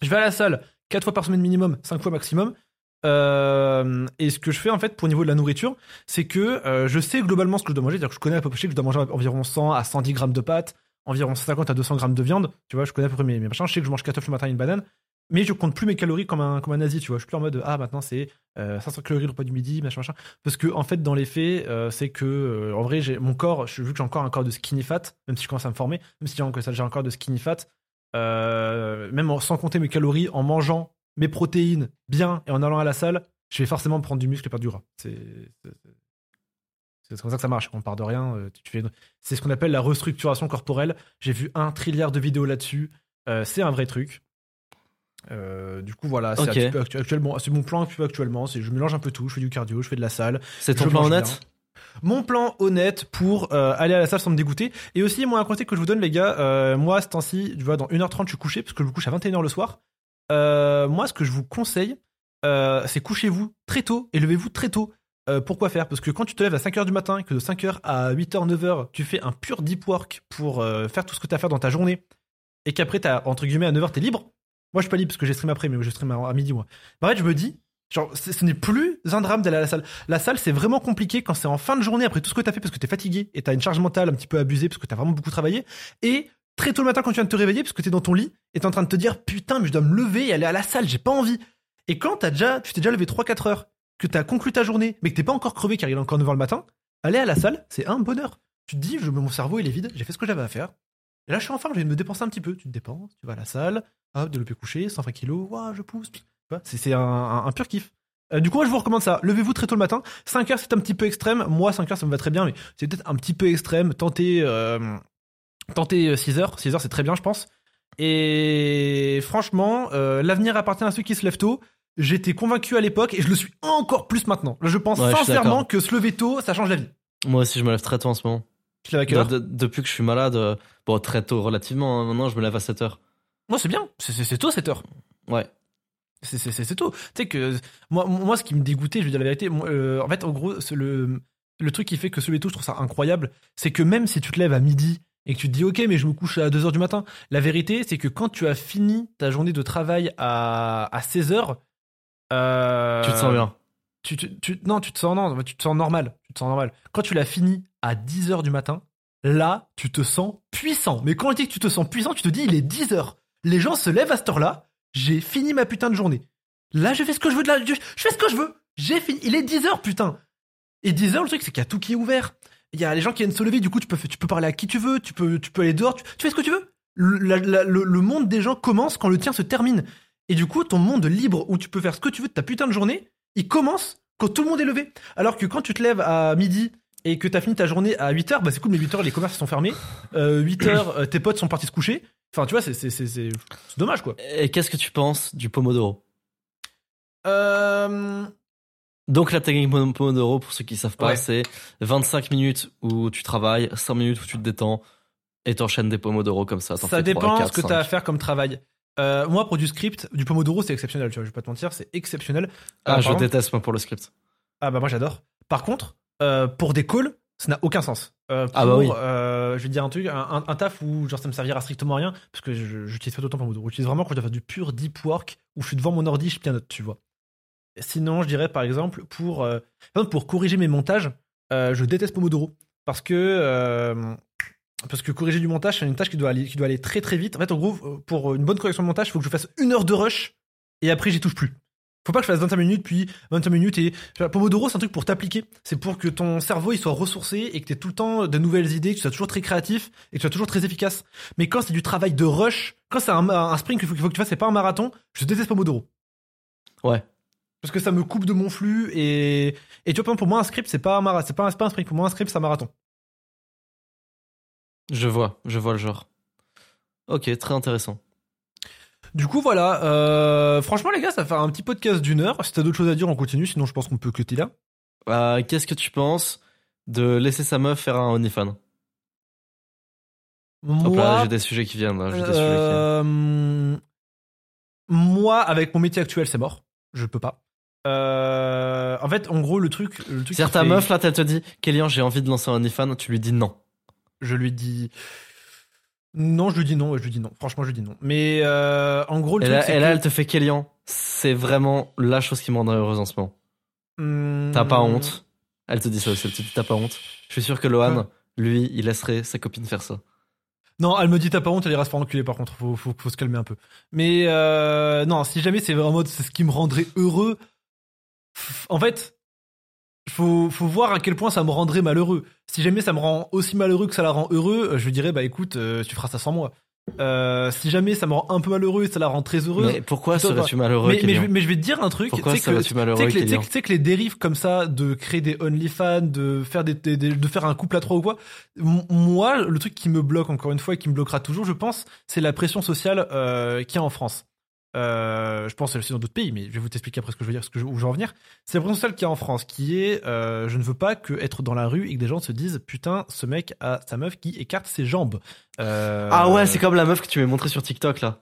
Speaker 1: Je vais à la salle 4 fois par semaine minimum, 5 fois maximum. Et ce que je fais en fait pour niveau de la nourriture, c'est que je sais globalement ce que je dois manger. C'est-à-dire que je connais à peu près que je dois manger environ 100 à 110 grammes de pâtes, environ 150 à 200 grammes de viande. Tu vois, je connais à peu près mes, mes machins. Je sais que je mange 4 œufs le matin une banane. Mais je compte plus mes calories comme un, comme un nazi, tu vois. Je suis plus en mode, ah, maintenant c'est euh, 500 calories le repas du midi, machin, machin. Parce que, en fait, dans les faits, euh, c'est que, euh, en vrai, mon corps, je, vu que j'ai encore un corps de skinny fat, même si je commence à me former, même si j'ai encore, de skinny fat, euh, même sans compter mes calories, en mangeant mes protéines bien et en allant à la salle, je vais forcément prendre du muscle et perdre du gras. C'est comme ça que ça marche. On part de rien. euh, fais, c'est ce qu'on appelle la restructuration corporelle. J'ai vu un trilliard de vidéos là-dessus. Euh, c'est un vrai truc. Euh, du coup, voilà, c'est actuellement, c'est mon plan actuellement. C'est je mélange un peu tout. Je fais du cardio, je fais de la salle.
Speaker 2: C'est ton plan honnête
Speaker 1: bien. Mon plan honnête pour euh, aller à la salle sans me dégoûter. Et aussi, moi, un conseil que je vous donne, les gars, euh, moi, ce temps-ci, tu vois, dans 1h30, je suis couché, parce que je me couche à 21h le soir. Euh, moi, ce que je vous conseille, c'est couchez-vous très tôt et levez-vous très tôt. Pourquoi faire? Parce que quand tu te lèves à 5h du matin et que de 5h à 8h, 9h, tu fais un pur deep work pour faire tout ce que tu as à faire dans ta journée et qu'après, entre guillemets, à 9h, t'es libre. Moi, je suis pas libre parce que j'ai stream après, mais je stream à, midi, moi. Bah, en fait, je me dis, genre, ce n'est plus un drame d'aller à la salle. La salle, c'est vraiment compliqué quand c'est en fin de journée après tout ce que t'as fait parce que t'es fatigué et t'as une charge mentale un petit peu abusée parce que t'as vraiment beaucoup travaillé. Et très tôt le matin quand tu viens de te réveiller parce que t'es dans ton lit et t'es en train de te dire putain, mais je dois me lever et aller à la salle, j'ai pas envie. Et quand t'as déjà, tu t'es déjà levé 3-4 heures, que t'as conclu ta journée, mais que t'es pas encore crevé car il est encore 9h le matin, aller à la salle, c'est un bonheur. Tu te dis, je, mon cerveau il est vide, j'ai fait ce que j'avais à faire. Et là, je suis en forme, je vais me dépenser un petit peu. Tu te dépenses, tu vas à la salle, hop, développé couché, 120 kilos, ouah, je pousse. C'est un, un- un pur kiff. Euh, du coup, moi, je vous recommande ça. Levez-vous très tôt le matin. 5 heures, c'est un petit peu extrême. Moi, 5 heures, ça me va très bien, mais c'est peut-être un petit peu extrême. Tentez, euh, tentez 6 heures. 6 heures, c'est très bien, je pense. Et franchement, euh, l'avenir appartient à ceux qui se lèvent tôt. J'étais convaincu à l'époque et je le suis encore plus maintenant. Je pense
Speaker 2: Ouais,
Speaker 1: sincèrement que se lever tôt, ça change la vie.
Speaker 2: Moi aussi, je me lève très tôt en ce moment.
Speaker 1: Tu te lèves à quelle heure
Speaker 2: De- de- depuis que je suis malade, euh, bon, très tôt relativement, hein, maintenant je me lève à 7 heures.
Speaker 1: Moi, c'est bien. C'est- C'est c'est tôt, 7 heures.
Speaker 2: Ouais.
Speaker 1: C'est- C'est c'est- c'est tôt. Tu sais que moi, moi, ce qui me dégoûtait, je vais dire la vérité, moi, euh, en fait, en gros, c'est le, le truc qui fait que lever tôt, je trouve ça incroyable, c'est que même si tu te lèves à midi et que tu te dis, ok, mais je me couche à 2h du matin, la vérité, c'est que quand tu as fini ta journée de travail à, à 16h, euh,
Speaker 2: Tu te sens bien.
Speaker 1: tu, tu- tu- non, tu te sens non, tu te sens normal. Tu te sens normal. Quand tu l'as fini à 10h du matin, là, tu te sens puissant. Mais quand on dit que tu te sens puissant, tu te dis il est 10h. Les gens se lèvent à cette heure-là. J'ai fini ma putain de journée. Là, je fais ce que je veux de la je, fais ce que je veux. J'ai fini. Il est 10h putain. Et 10h le truc c'est qu'il y a tout qui est ouvert. Il y a les gens qui viennent se lever, du coup tu peux parler à qui tu veux, tu peux aller dehors, tu, fais ce que tu veux. Le- le monde des gens commence quand le tien se termine. Et du coup, ton monde libre où tu peux faire ce que tu veux de ta putain de journée, il commence quand tout le monde est levé. Alors que quand tu te lèves à midi et que t'as fini ta journée à 8h, bah c'est cool, mais 8h, les commerces sont fermés. Euh, 8h, tes potes sont partis se coucher. Enfin, tu vois, c'est, c'est, c'est, c'est, dommage, quoi.
Speaker 2: Et qu'est-ce que tu penses du Pomodoro?
Speaker 1: Euh...
Speaker 2: Donc la technique Pom- Pomodoro, pour ceux qui savent pas,
Speaker 1: Ouais.
Speaker 2: c'est 25 minutes où tu travailles, 5 minutes où tu te détends, et t'enchaînes des Pomodoro comme ça.
Speaker 1: Ça dépend
Speaker 2: trois, quatre,
Speaker 1: ce que t'as à faire comme travail. Euh, moi, pour du script, du Pomodoro, c'est exceptionnel, tu vois, je vais pas te mentir, c'est exceptionnel.
Speaker 2: Ah,
Speaker 1: Euh,
Speaker 2: je
Speaker 1: par contre-
Speaker 2: déteste moi pour le script.
Speaker 1: Ah bah moi j'adore. Par contre, euh, pour des calls, ça n'a aucun sens. Euh,
Speaker 2: Ah bah
Speaker 1: pour,
Speaker 2: oui.
Speaker 1: euh, je vais te dire un truc, un, taf où genre ça me servira strictement à rien, parce que je- j'utilise pas autant Pomodoro. J'utilise vraiment quand je dois faire du pur deep work, où je suis devant mon ordi, je pianote, tu vois. Sinon, je dirais par exemple pour, par exemple, pour corriger mes montages, je déteste Pomodoro parce que parce que corriger du montage, c'est une tâche qui doit aller qui doit aller très très vite. En fait, en gros, pour une bonne correction de montage, il faut que je fasse une heure de rush et après j'y touche plus. Faut pas que je fasse 25 minutes puis 25 minutes et Pomodoro c'est un truc pour t'appliquer. C'est pour que ton cerveau il soit ressourcé et que tu aies tout le temps de nouvelles idées, que tu sois toujours très créatif et que tu sois toujours très efficace. Mais quand c'est du travail de rush, quand c'est un, un sprint qu'il faut, faut que tu fasses, c'est pas un marathon, je déteste Pomodoro.
Speaker 2: Ouais.
Speaker 1: Parce que ça me coupe de mon flux et, et tu vois, pour moi, un script, c'est pas un marathon, c'est pas, pas un sprint. Pour moi, un script, c'est un marathon.
Speaker 2: Je vois, je vois le genre. Ok, très intéressant.
Speaker 1: Du coup, voilà. euh, franchement, les gars, ça fait un petit podcast d'une heure. Si t'as d'autres choses à dire, on continue. Sinon, je pense qu'on peut cutter là.
Speaker 2: Euh, Qu'est-ce que tu penses de laisser sa meuf faire un OnlyFans? Hop là,
Speaker 1: Moi,
Speaker 2: j'ai des sujets qui viennent. là, des sujets qui viennent.
Speaker 1: euh, moi, avec mon métier actuel, c'est mort. Je peux pas. Euh, en fait, en gros, le truc, le truc.
Speaker 2: C'est-à-dire ta
Speaker 1: fait-
Speaker 2: meuf là, elle te dit, Kélian, j'ai envie de lancer un OnlyFans, tu lui dis non.
Speaker 1: je lui dis. Non, je lui dis non. Je lui dis non. Franchement, je lui dis non. Mais euh, en gros, le
Speaker 2: Et
Speaker 1: truc,
Speaker 2: là, et là,
Speaker 1: que-
Speaker 2: elle te fait Kélian, c'est vraiment la chose qui me rendrait heureuse en ce moment.
Speaker 1: Hmm,
Speaker 2: T'as pas honte Elle te dit ça aussi, elle te dit t'as pas honte. Je suis sûr que Lohan,
Speaker 1: Ouais.
Speaker 2: lui, il laisserait sa copine faire ça.
Speaker 1: Non, elle me dit t'as pas honte, elle ira se faire enculer par contre, faut, faut, faut se calmer un peu. Mais euh, non, si jamais c'est vraiment c'est ce qui me rendrait heureux, en fait, faut, faut voir à quel point ça me rendrait malheureux. Si jamais ça me rend aussi malheureux que ça la rend heureux, euh, je lui dirais bah écoute, euh, tu feras ça sans moi. Euh, si jamais ça me rend un peu malheureux et ça la rend très heureuse,
Speaker 2: Mais pourquoi serais-tu malheureux,
Speaker 1: mais, mais, je, mais je vais te dire un truc,
Speaker 2: Pourquoi serais-tu
Speaker 1: tu
Speaker 2: malheureux,
Speaker 1: tu sais que- les dérives comme ça de créer des OnlyFans, de faire des, des- de faire un couple à trois ou quoi, moi le truc qui me bloque encore une fois et qui me bloquera toujours, je pense, c'est la pression sociale euh, qu'il y a en France. Euh, je pense aussi dans d'autres pays, mais je vais vous t'expliquer après ce que je veux dire, que où je veux en venir. C'est la pression qu'il y a en France, qui est, euh, je ne veux pas que être dans la rue et que des gens se disent, putain, ce mec a sa meuf qui écarte ses jambes. Euh,
Speaker 2: Ah ouais, c'est comme la meuf que tu m'as montré sur TikTok là.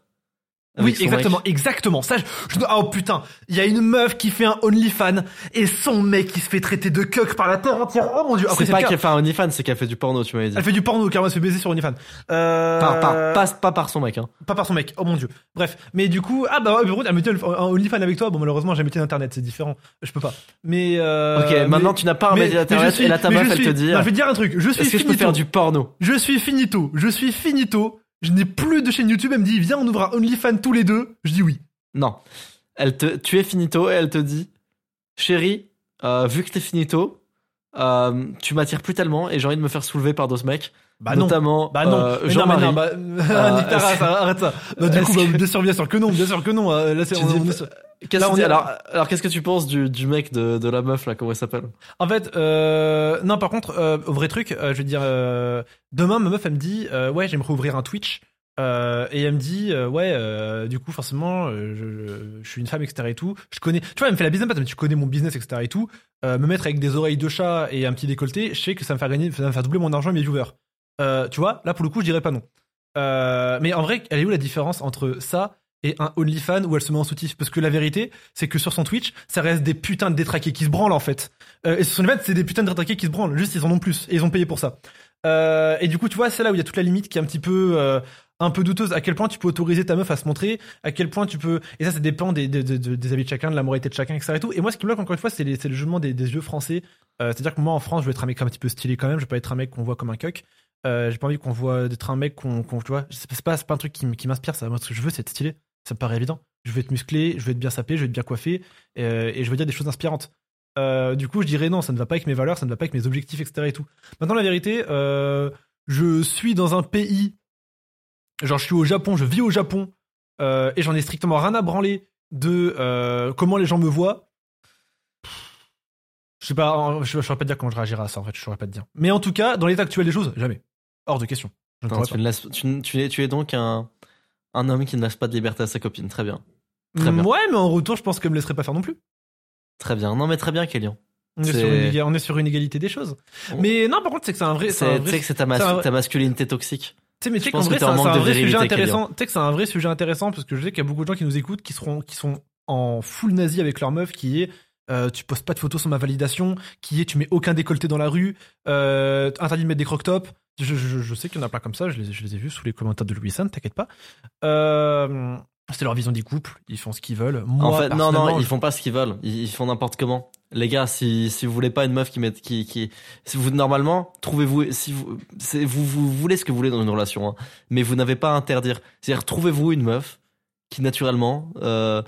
Speaker 1: Oui, exactement,
Speaker 2: mec.
Speaker 1: exactement. Ça, je, je- oh putain, il y a une meuf qui fait un OnlyFans et son mec qui se fait traiter de cuck par la terre entière. Oh mon dieu. Après,
Speaker 2: C'est pas qu'elle fait un OnlyFans, c'est qu'elle fait du porno, tu m'avais dit.
Speaker 1: Elle fait du porno car elle se fait baiser sur OnlyFans. Euh...
Speaker 2: Par, par- pas, pas par son mec, hein.
Speaker 1: pas par son mec. Oh mon dieu. Bref, mais du coup, ah bah ouais, elle me dit un OnlyFans avec toi. Bon, malheureusement, j'ai mis internet, c'est différent. Je peux pas. Mais euh,
Speaker 2: Ok,
Speaker 1: mais-
Speaker 2: maintenant tu n'as pas un
Speaker 1: mais-
Speaker 2: média
Speaker 1: mais je
Speaker 2: internet
Speaker 1: suis-
Speaker 2: et là ta meuf elle
Speaker 1: suis-
Speaker 2: te dit
Speaker 1: Non, je vais te dire un truc. Je suis
Speaker 2: Est-ce que je peux faire du porno?
Speaker 1: Je suis finito. Je suis finito. Je n'ai plus de chaîne YouTube. Elle me dit, viens, on ouvre OnlyFans tous les deux. Je dis oui.
Speaker 2: Non. Elle te, tu es finito et elle te dit Chérie, euh, vu que t'es finito, euh, tu m'attires plus tellement et j'ai envie de me faire soulever par d'autres mecs.
Speaker 1: Bah non.
Speaker 2: notamment
Speaker 1: Bah non,
Speaker 2: euh,
Speaker 1: mais non, mais
Speaker 2: Jean-Marie.
Speaker 1: non, bah, nique ta race, arrête ça. Bah, du coup, bah, bien sûr, bien sûr que non, bien sûr que non. euh, Là, c'est, on-
Speaker 2: dis
Speaker 1: on
Speaker 2: Qu'est-ce
Speaker 1: Là, on est-
Speaker 2: alors, alors qu'est-ce que tu penses du, du mec de, de la meuf là Comment elle s'appelle?
Speaker 1: En fait, euh, non, par contre, euh, au vrai truc, euh, je veux dire, euh, demain, ma meuf, elle me dit, euh, ouais, j'aimerais ouvrir un Twitch. Euh, et elle me dit, euh, ouais, euh, du coup, forcément, euh, je, je- je suis une femme, etc. et tout. Je connais, tu vois, elle me fait la business, dit, tu connais mon business, etc. et tout. Euh, me mettre avec des oreilles de chat et un petit décolleté, je sais que ça me fait gagner, ça me faire doubler mon argent et mes viewers. Euh, tu vois, là, pour le coup, je dirais pas non. Euh, mais en vrai, elle est où la différence entre ça et un OnlyFans où elle se met en soutif? Parce que la vérité, c'est que sur son Twitch, ça reste des putains de détraqués qui se branlent en fait. Euh, et sur son OnlyFans, c'est des putains de détraqués qui se branlent. Juste, ils en ont plus et ils ont payé pour ça. Et du coup, tu vois, c'est là où il y a toute la limite qui est un petit peu, un peu douteuse. À quel point tu peux autoriser ta meuf à se montrer? À quel point tu peux Et ça, ça dépend des, des, avis de chacun, de la moralité de chacun, etc. Et, tout. et moi, ce qui me bloque encore une fois, c'est le jugement des, yeux français. C'est-à-dire que moi, en France, je veux être un mec un petit peu stylé quand même. Je veux pas être un mec qu'on voit comme un cuck. Euh, j'ai pas envie qu'on voit d'être un mec qu'on, tu vois. C'est pas, c'est pas un truc qui, m'inspire. Ça, moi, ce que je veux, c'est être stylé. Ça me paraît évident. Je veux être musclé, je veux être bien sapé, je veux être bien coiffé, euh, et je veux dire des choses inspirantes. Euh, du coup, je dirais non, ça ne va pas avec mes valeurs, ça ne va pas avec mes objectifs, etc. Et tout. Maintenant, la vérité, euh, je suis dans un pays, genre je suis au Japon, je vis au Japon, euh, et j'en ai strictement rien à branler de euh, comment les gens me voient. Je sais pas, je, je saurais pas dire comment je réagirais à ça en fait, je saurais pas te dire. Mais en tout cas, dans l'état actuel des choses, jamais. Hors de question.
Speaker 2: Non, tu,
Speaker 1: pas.
Speaker 2: ne laisses- tu, tu es, tu es donc un, un homme qui ne laisse pas de liberté à sa copine. Très bien. Très bien.
Speaker 1: Ouais, mais en retour, je pense qu'elle me laisserait pas faire non plus.
Speaker 2: Très bien. Non, mais très bien, Kélian.
Speaker 1: On est, sur une, éga- on est sur une égalité des choses.
Speaker 2: On-
Speaker 1: Mais non, par contre, c'est que c'est un vrai.
Speaker 2: Tu sais que c'est ta, mas-
Speaker 1: c'est un vrai-
Speaker 2: ta masculinité toxique.
Speaker 1: Tu sais, mais tu sais qu'en vrai, c'est un, vrai sujet intéressant. Tu sais que c'est un vrai sujet intéressant parce que je sais qu'il y a beaucoup de gens qui nous écoutent qui seront, qui sont en full nazi avec leur meuf, qui est euh, tu postes pas de photos sur ma validation, qui est tu mets aucun décolleté dans la rue, euh, interdit de mettre des croc-tops. Je, je, je sais qu'il y en a plein comme ça, je les, je les ai vus sous les commentaires de Louis Saint, t'inquiète pas. Euh, c'est leur vision du couple, ils font ce qu'ils veulent. Moi,
Speaker 2: en fait, non, non, ils font pas ce qu'ils veulent. Ils, ils font n'importe comment. Les gars, si, si vous voulez pas une meuf qui met, qui, qui, si vous, normalement, trouvez-vous, si vous, vous, vous voulez ce que vous voulez dans une relation, hein, mais vous n'avez pas à interdire. C'est-à-dire, trouvez-vous une meuf qui, naturellement, euh,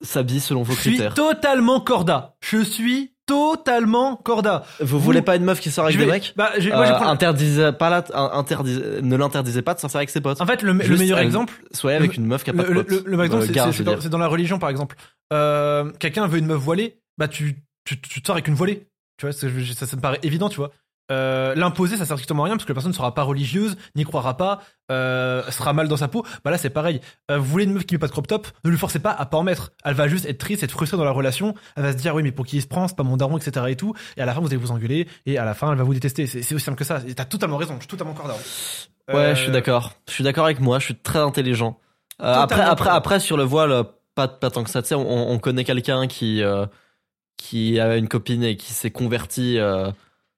Speaker 2: s'habille selon vos
Speaker 1: je suis
Speaker 2: critères.
Speaker 1: totalement corda. Je suis totalement corda.
Speaker 2: Vous
Speaker 1: vous-
Speaker 2: voulez pas une meuf qui sort avec
Speaker 1: Je
Speaker 2: des mecs?
Speaker 1: bah, je- moi, je
Speaker 2: Euh,
Speaker 1: prends-
Speaker 2: interdisez pas la, interdisez, ne l'interdisez pas de sortir avec ses potes.
Speaker 1: En fait, le, meilleur exemple,
Speaker 2: Soyez avec une meuf qui a pas de potes.
Speaker 1: le- le meilleur exemple, c'est- dans, la religion, par exemple. Euh, Quelqu'un veut une meuf voilée, bah tu, tu, tu te sors avec une voilée. Tu vois, ça me paraît évident, tu vois. Euh, l'imposer, ça sert strictement à rien parce que la personne ne sera pas religieuse, n'y croira pas, euh, sera mal dans sa peau. Bah là, c'est pareil. Euh, vous voulez une meuf qui met pas de crop top, ne lui forcez pas à pas en mettre. Elle va juste être triste, être frustrée dans la relation. Elle va se dire oui, mais pour qui il se prend, c'est pas mon daron, etc. et tout. Et à la fin, vous allez vous engueuler et à la fin, elle va vous détester. C'est aussi simple que ça. T'as totalement raison. Je suis totalement d'accord.
Speaker 2: Ouais, je suis d'accord. Je suis d'accord avec moi. Je suis très intelligent. Après, après, après, sur le voile, pas, pas tant que ça. Tu sais, on, on connaît quelqu'un qui, qui avait une copine et qui s'est converti,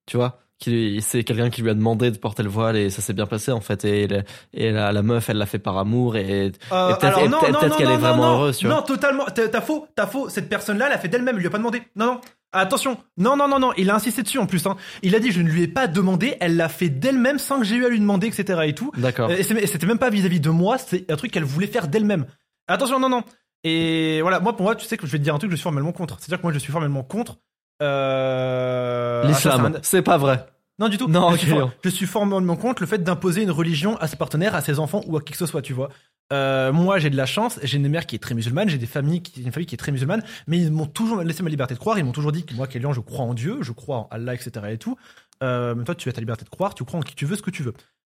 Speaker 2: tu vois. Qui, c'est quelqu'un qui lui a demandé de porter le voile et ça s'est bien passé en fait. Et, et la, la meuf, elle l'a fait par amour et, et peut-être qu'elle est vraiment heureuse, tu vois.
Speaker 1: Non, totalement. T'as faux, t'as faux. Cette personne-là, elle a fait d'elle-même. Il lui a pas demandé. Non, non. Attention. Non, non, non, non. Il a insisté dessus en plus. Hein. Il a dit, je ne lui ai pas demandé. Elle l'a fait d'elle-même sans que j'ai eu à lui demander, etc. Et tout.
Speaker 2: D'accord.
Speaker 1: Et c'était même pas vis-à-vis de moi. C'est un truc qu'elle voulait faire d'elle-même. Attention, non, non. Et voilà, moi, pour moi, tu sais que je vais te dire un truc, je suis formellement contre. C'est-à-dire que moi, je suis formellement contre. Euh... ah,
Speaker 2: L'islam,
Speaker 1: c'est
Speaker 2: pas vrai.
Speaker 1: non, du tout.
Speaker 2: Non,
Speaker 1: je, suis je suis formellement contre le fait d'imposer une religion à ses partenaires, à ses enfants ou à qui que ce soit, tu vois. Euh, moi, j'ai de la chance, j'ai une mère qui est très musulmane, j'ai des familles qui, une famille qui est très musulmane, mais ils m'ont toujours laissé ma liberté de croire, ils m'ont toujours dit que moi, Kélian, je crois en Dieu, je crois en Allah, etc. et tout. Euh, mais toi, tu as ta liberté de croire, tu crois en qui tu veux, ce que tu veux.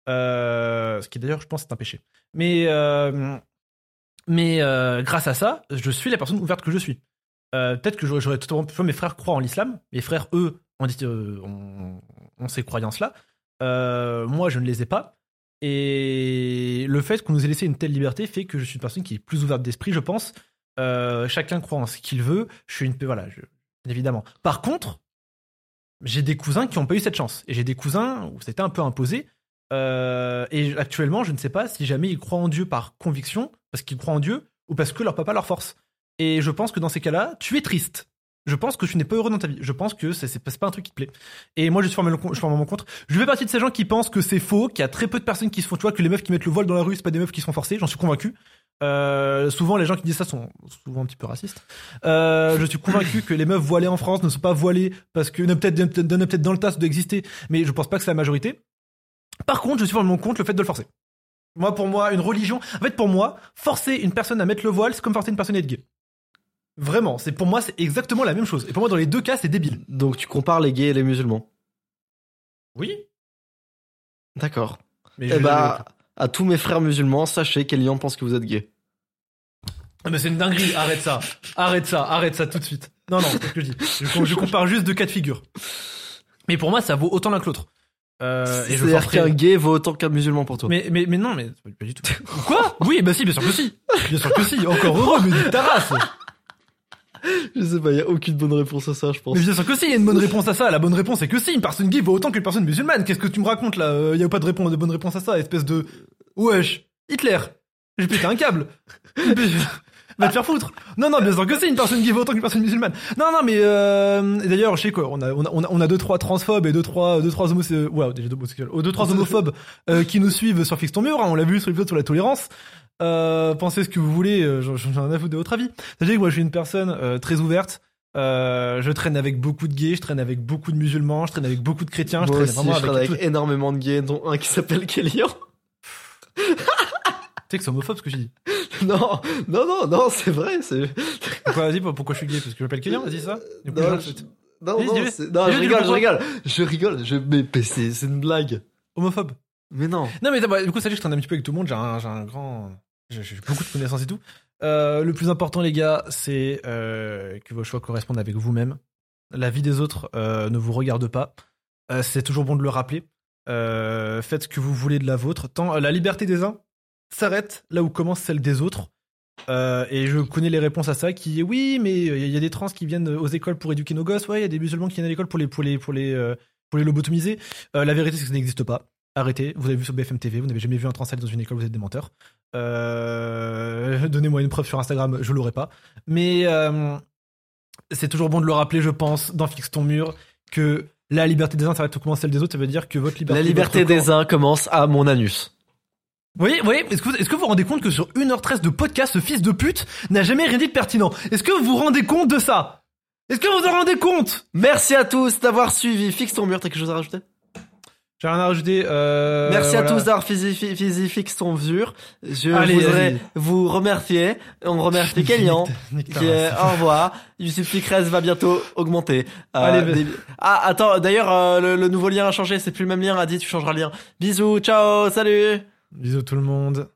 Speaker 1: Euh, ce qui d'ailleurs, je pense, est un péché. Mais, mais grâce à ça, je suis la personne ouverte que je suis. Euh, Peut-être que j'aurais totalement pu. Mes frères croient en l'islam. Mes frères, eux, ont, dit, euh, ces croyances-là. Euh, moi, je ne les ai pas. Et le fait qu'on nous ait laissé une telle liberté fait que je suis une personne qui est plus ouverte d'esprit, je pense. Chacun croit en ce qu'il veut. Je suis une. Voilà, évidemment. Par contre, j'ai des cousins qui n'ont pas eu cette chance. Et j'ai des cousins où c'était un peu imposé. Et actuellement, je ne sais pas si jamais ils croient en Dieu par conviction, parce qu'ils croient en Dieu, ou parce que leur papa leur force. Et je pense que dans ces cas-là, tu es triste. Je pense que tu n'es pas heureux dans ta vie. Je pense que c'est pas un truc qui te plaît. Et moi, je suis formellement, je suis formellement contre. Je fais partie de ces gens qui pensent que c'est faux, qu'il y a très peu de personnes qui se font, tu vois, que les meufs qui mettent le voile dans la rue, c'est pas des meufs qui se font forcer. J'en suis convaincu. Euh, souvent, les gens qui disent ça sont souvent un petit peu racistes. Euh, je suis convaincu que les meufs voilées en France ne sont pas voilées parce que peut-être peut-être dans le tas d'exister, mais je pense pas que c'est la majorité. Par contre, je suis vraiment contre le fait de le forcer. Moi, pour moi, une religion. En fait, pour moi, forcer une personne à mettre le voile, c'est comme forcer une personne à être gay. Vraiment, c'est pour moi, c'est exactement la même chose. Et pour moi, dans les deux cas, c'est débile.
Speaker 2: Donc tu compares les gays et les musulmans.
Speaker 1: Oui.
Speaker 2: D'accord.
Speaker 1: Mais
Speaker 2: Eh bah, à tous mes frères musulmans, sachez qu'Elian pense que vous êtes gay.
Speaker 1: Ah, mais c'est une dinguerie. Arrête ça. Arrête ça. Arrête ça tout de suite. Non, non, c'est ce que je dis. Je, je compare juste deux cas de figure. Mais pour moi, ça vaut autant l'un que l'autre. Euh,
Speaker 2: C'est-à-dire qu'un gay vaut autant qu'un musulman pour toi.
Speaker 1: Mais, mais, mais non, mais pas du tout. Quoi? Oui, bah si, bien sûr que si. Bien sûr que si. Encore heureux, mais ta race.
Speaker 2: Je sais pas, y a aucune bonne réponse à ça, je pense.
Speaker 1: Mais bien sûr que si, il y a une bonne réponse à ça. La bonne réponse c'est que si, une personne gay vaut autant qu'une personne musulmane. Qu'est-ce que tu me racontes là? Il y a pas de, réponse, de bonne réponse à ça, espèce de... Wesh, Hitler. J'ai pété un câble. Va te faire foutre. Non, non, bien sûr que si, une personne gay vaut autant qu'une personne musulmane. Non, non, mais euh, d'ailleurs, je sais quoi, on a, on a, on a, deux trois transphobes et deux trois, deux trois homosexuels, wow, déjà deux homosexuels, oh, deux trois homophobes euh, qui nous suivent sur Fixe ton mur. hein, on l'a vu sur l'épisode sur la tolérance. Euh, pensez ce que vous voulez, euh, j'en ai à foutre de votre avis. Sachez que moi, je suis une personne euh, très ouverte. Euh, je traîne avec beaucoup de gays, je traîne avec beaucoup de musulmans, je traîne avec beaucoup de chrétiens, je traîne
Speaker 2: aussi,
Speaker 1: vraiment
Speaker 2: je traîne avec
Speaker 1: tout- Tu
Speaker 2: énormément de gays, dont un qui s'appelle Kélian.
Speaker 1: sais que c'est homophobe ce que j'ai dit.
Speaker 2: non, non, non, non, c'est vrai.
Speaker 1: Pourquoi, vas-y, pourquoi je suis gay? Parce que je m'appelle Kélian, vas-y ça. Du coup,
Speaker 2: Non, je- Non, non, je rigole, je rigole. Je rigole, je... mais mais c'est une blague.
Speaker 1: homophobe.
Speaker 2: Mais non.
Speaker 1: Non, mais bah, du coup, sachez que je traîne un petit peu avec tout le monde. J'ai un, j'ai un grand. J'ai beaucoup de connaissances et tout. Euh, le plus important, les gars, c'est euh, que vos choix correspondent avec vous-même. La vie des autres euh, ne vous regarde pas. C'est toujours bon de le rappeler. Faites ce que vous voulez de la vôtre. Tant la liberté des uns s'arrête là où commence celle des autres. Et je connais les réponses à ça qui est oui, mais il y a des trans qui viennent aux écoles pour éduquer nos gosses. Ouais, il y a des musulmans qui viennent à l'école pour les pour les pour les pour les lobotomiser. La vérité, c'est que ça n'existe pas. Arrêtez. Vous avez vu sur BFM TV, vous n'avez jamais vu un trans aller dans une école, vous êtes des menteurs. Euh, Donnez-moi une preuve sur Instagram, je l'aurai pas. Mais euh, c'est toujours bon de le rappeler, je pense, dans Fixe ton mur, que la liberté des uns s'arrête où commence celle des autres. Ça veut dire que votre liberté.
Speaker 2: La liberté
Speaker 1: corps-
Speaker 2: des uns commence à mon anus.
Speaker 1: vous voyez, vous voyez, est-ce que, vous- est-ce que vous vous rendez compte que sur 1h13 de podcast, ce fils de pute n'a jamais rien dit de pertinent? Est-ce que vous vous rendez compte de ça? Est-ce que vous vous en rendez compte?
Speaker 2: Merci à tous d'avoir suivi. Fixe ton mur, t'as quelque chose à rajouter?
Speaker 1: J'ai rien à rajouter. Euh,
Speaker 2: Merci à tous d'avoir Physifix ton vur. Je
Speaker 1: Allez,
Speaker 2: voudrais vous remercier. On remercie Kélian. Qui est au revoir. YouTube Secrets va bientôt augmenter. Euh,
Speaker 1: Allez,
Speaker 2: des- Ah, attends, d'ailleurs, euh, le, le nouveau lien a changé. C'est plus le même lien. A dit, tu changeras le lien. Bisous, ciao, salut.
Speaker 1: Bisous tout le monde.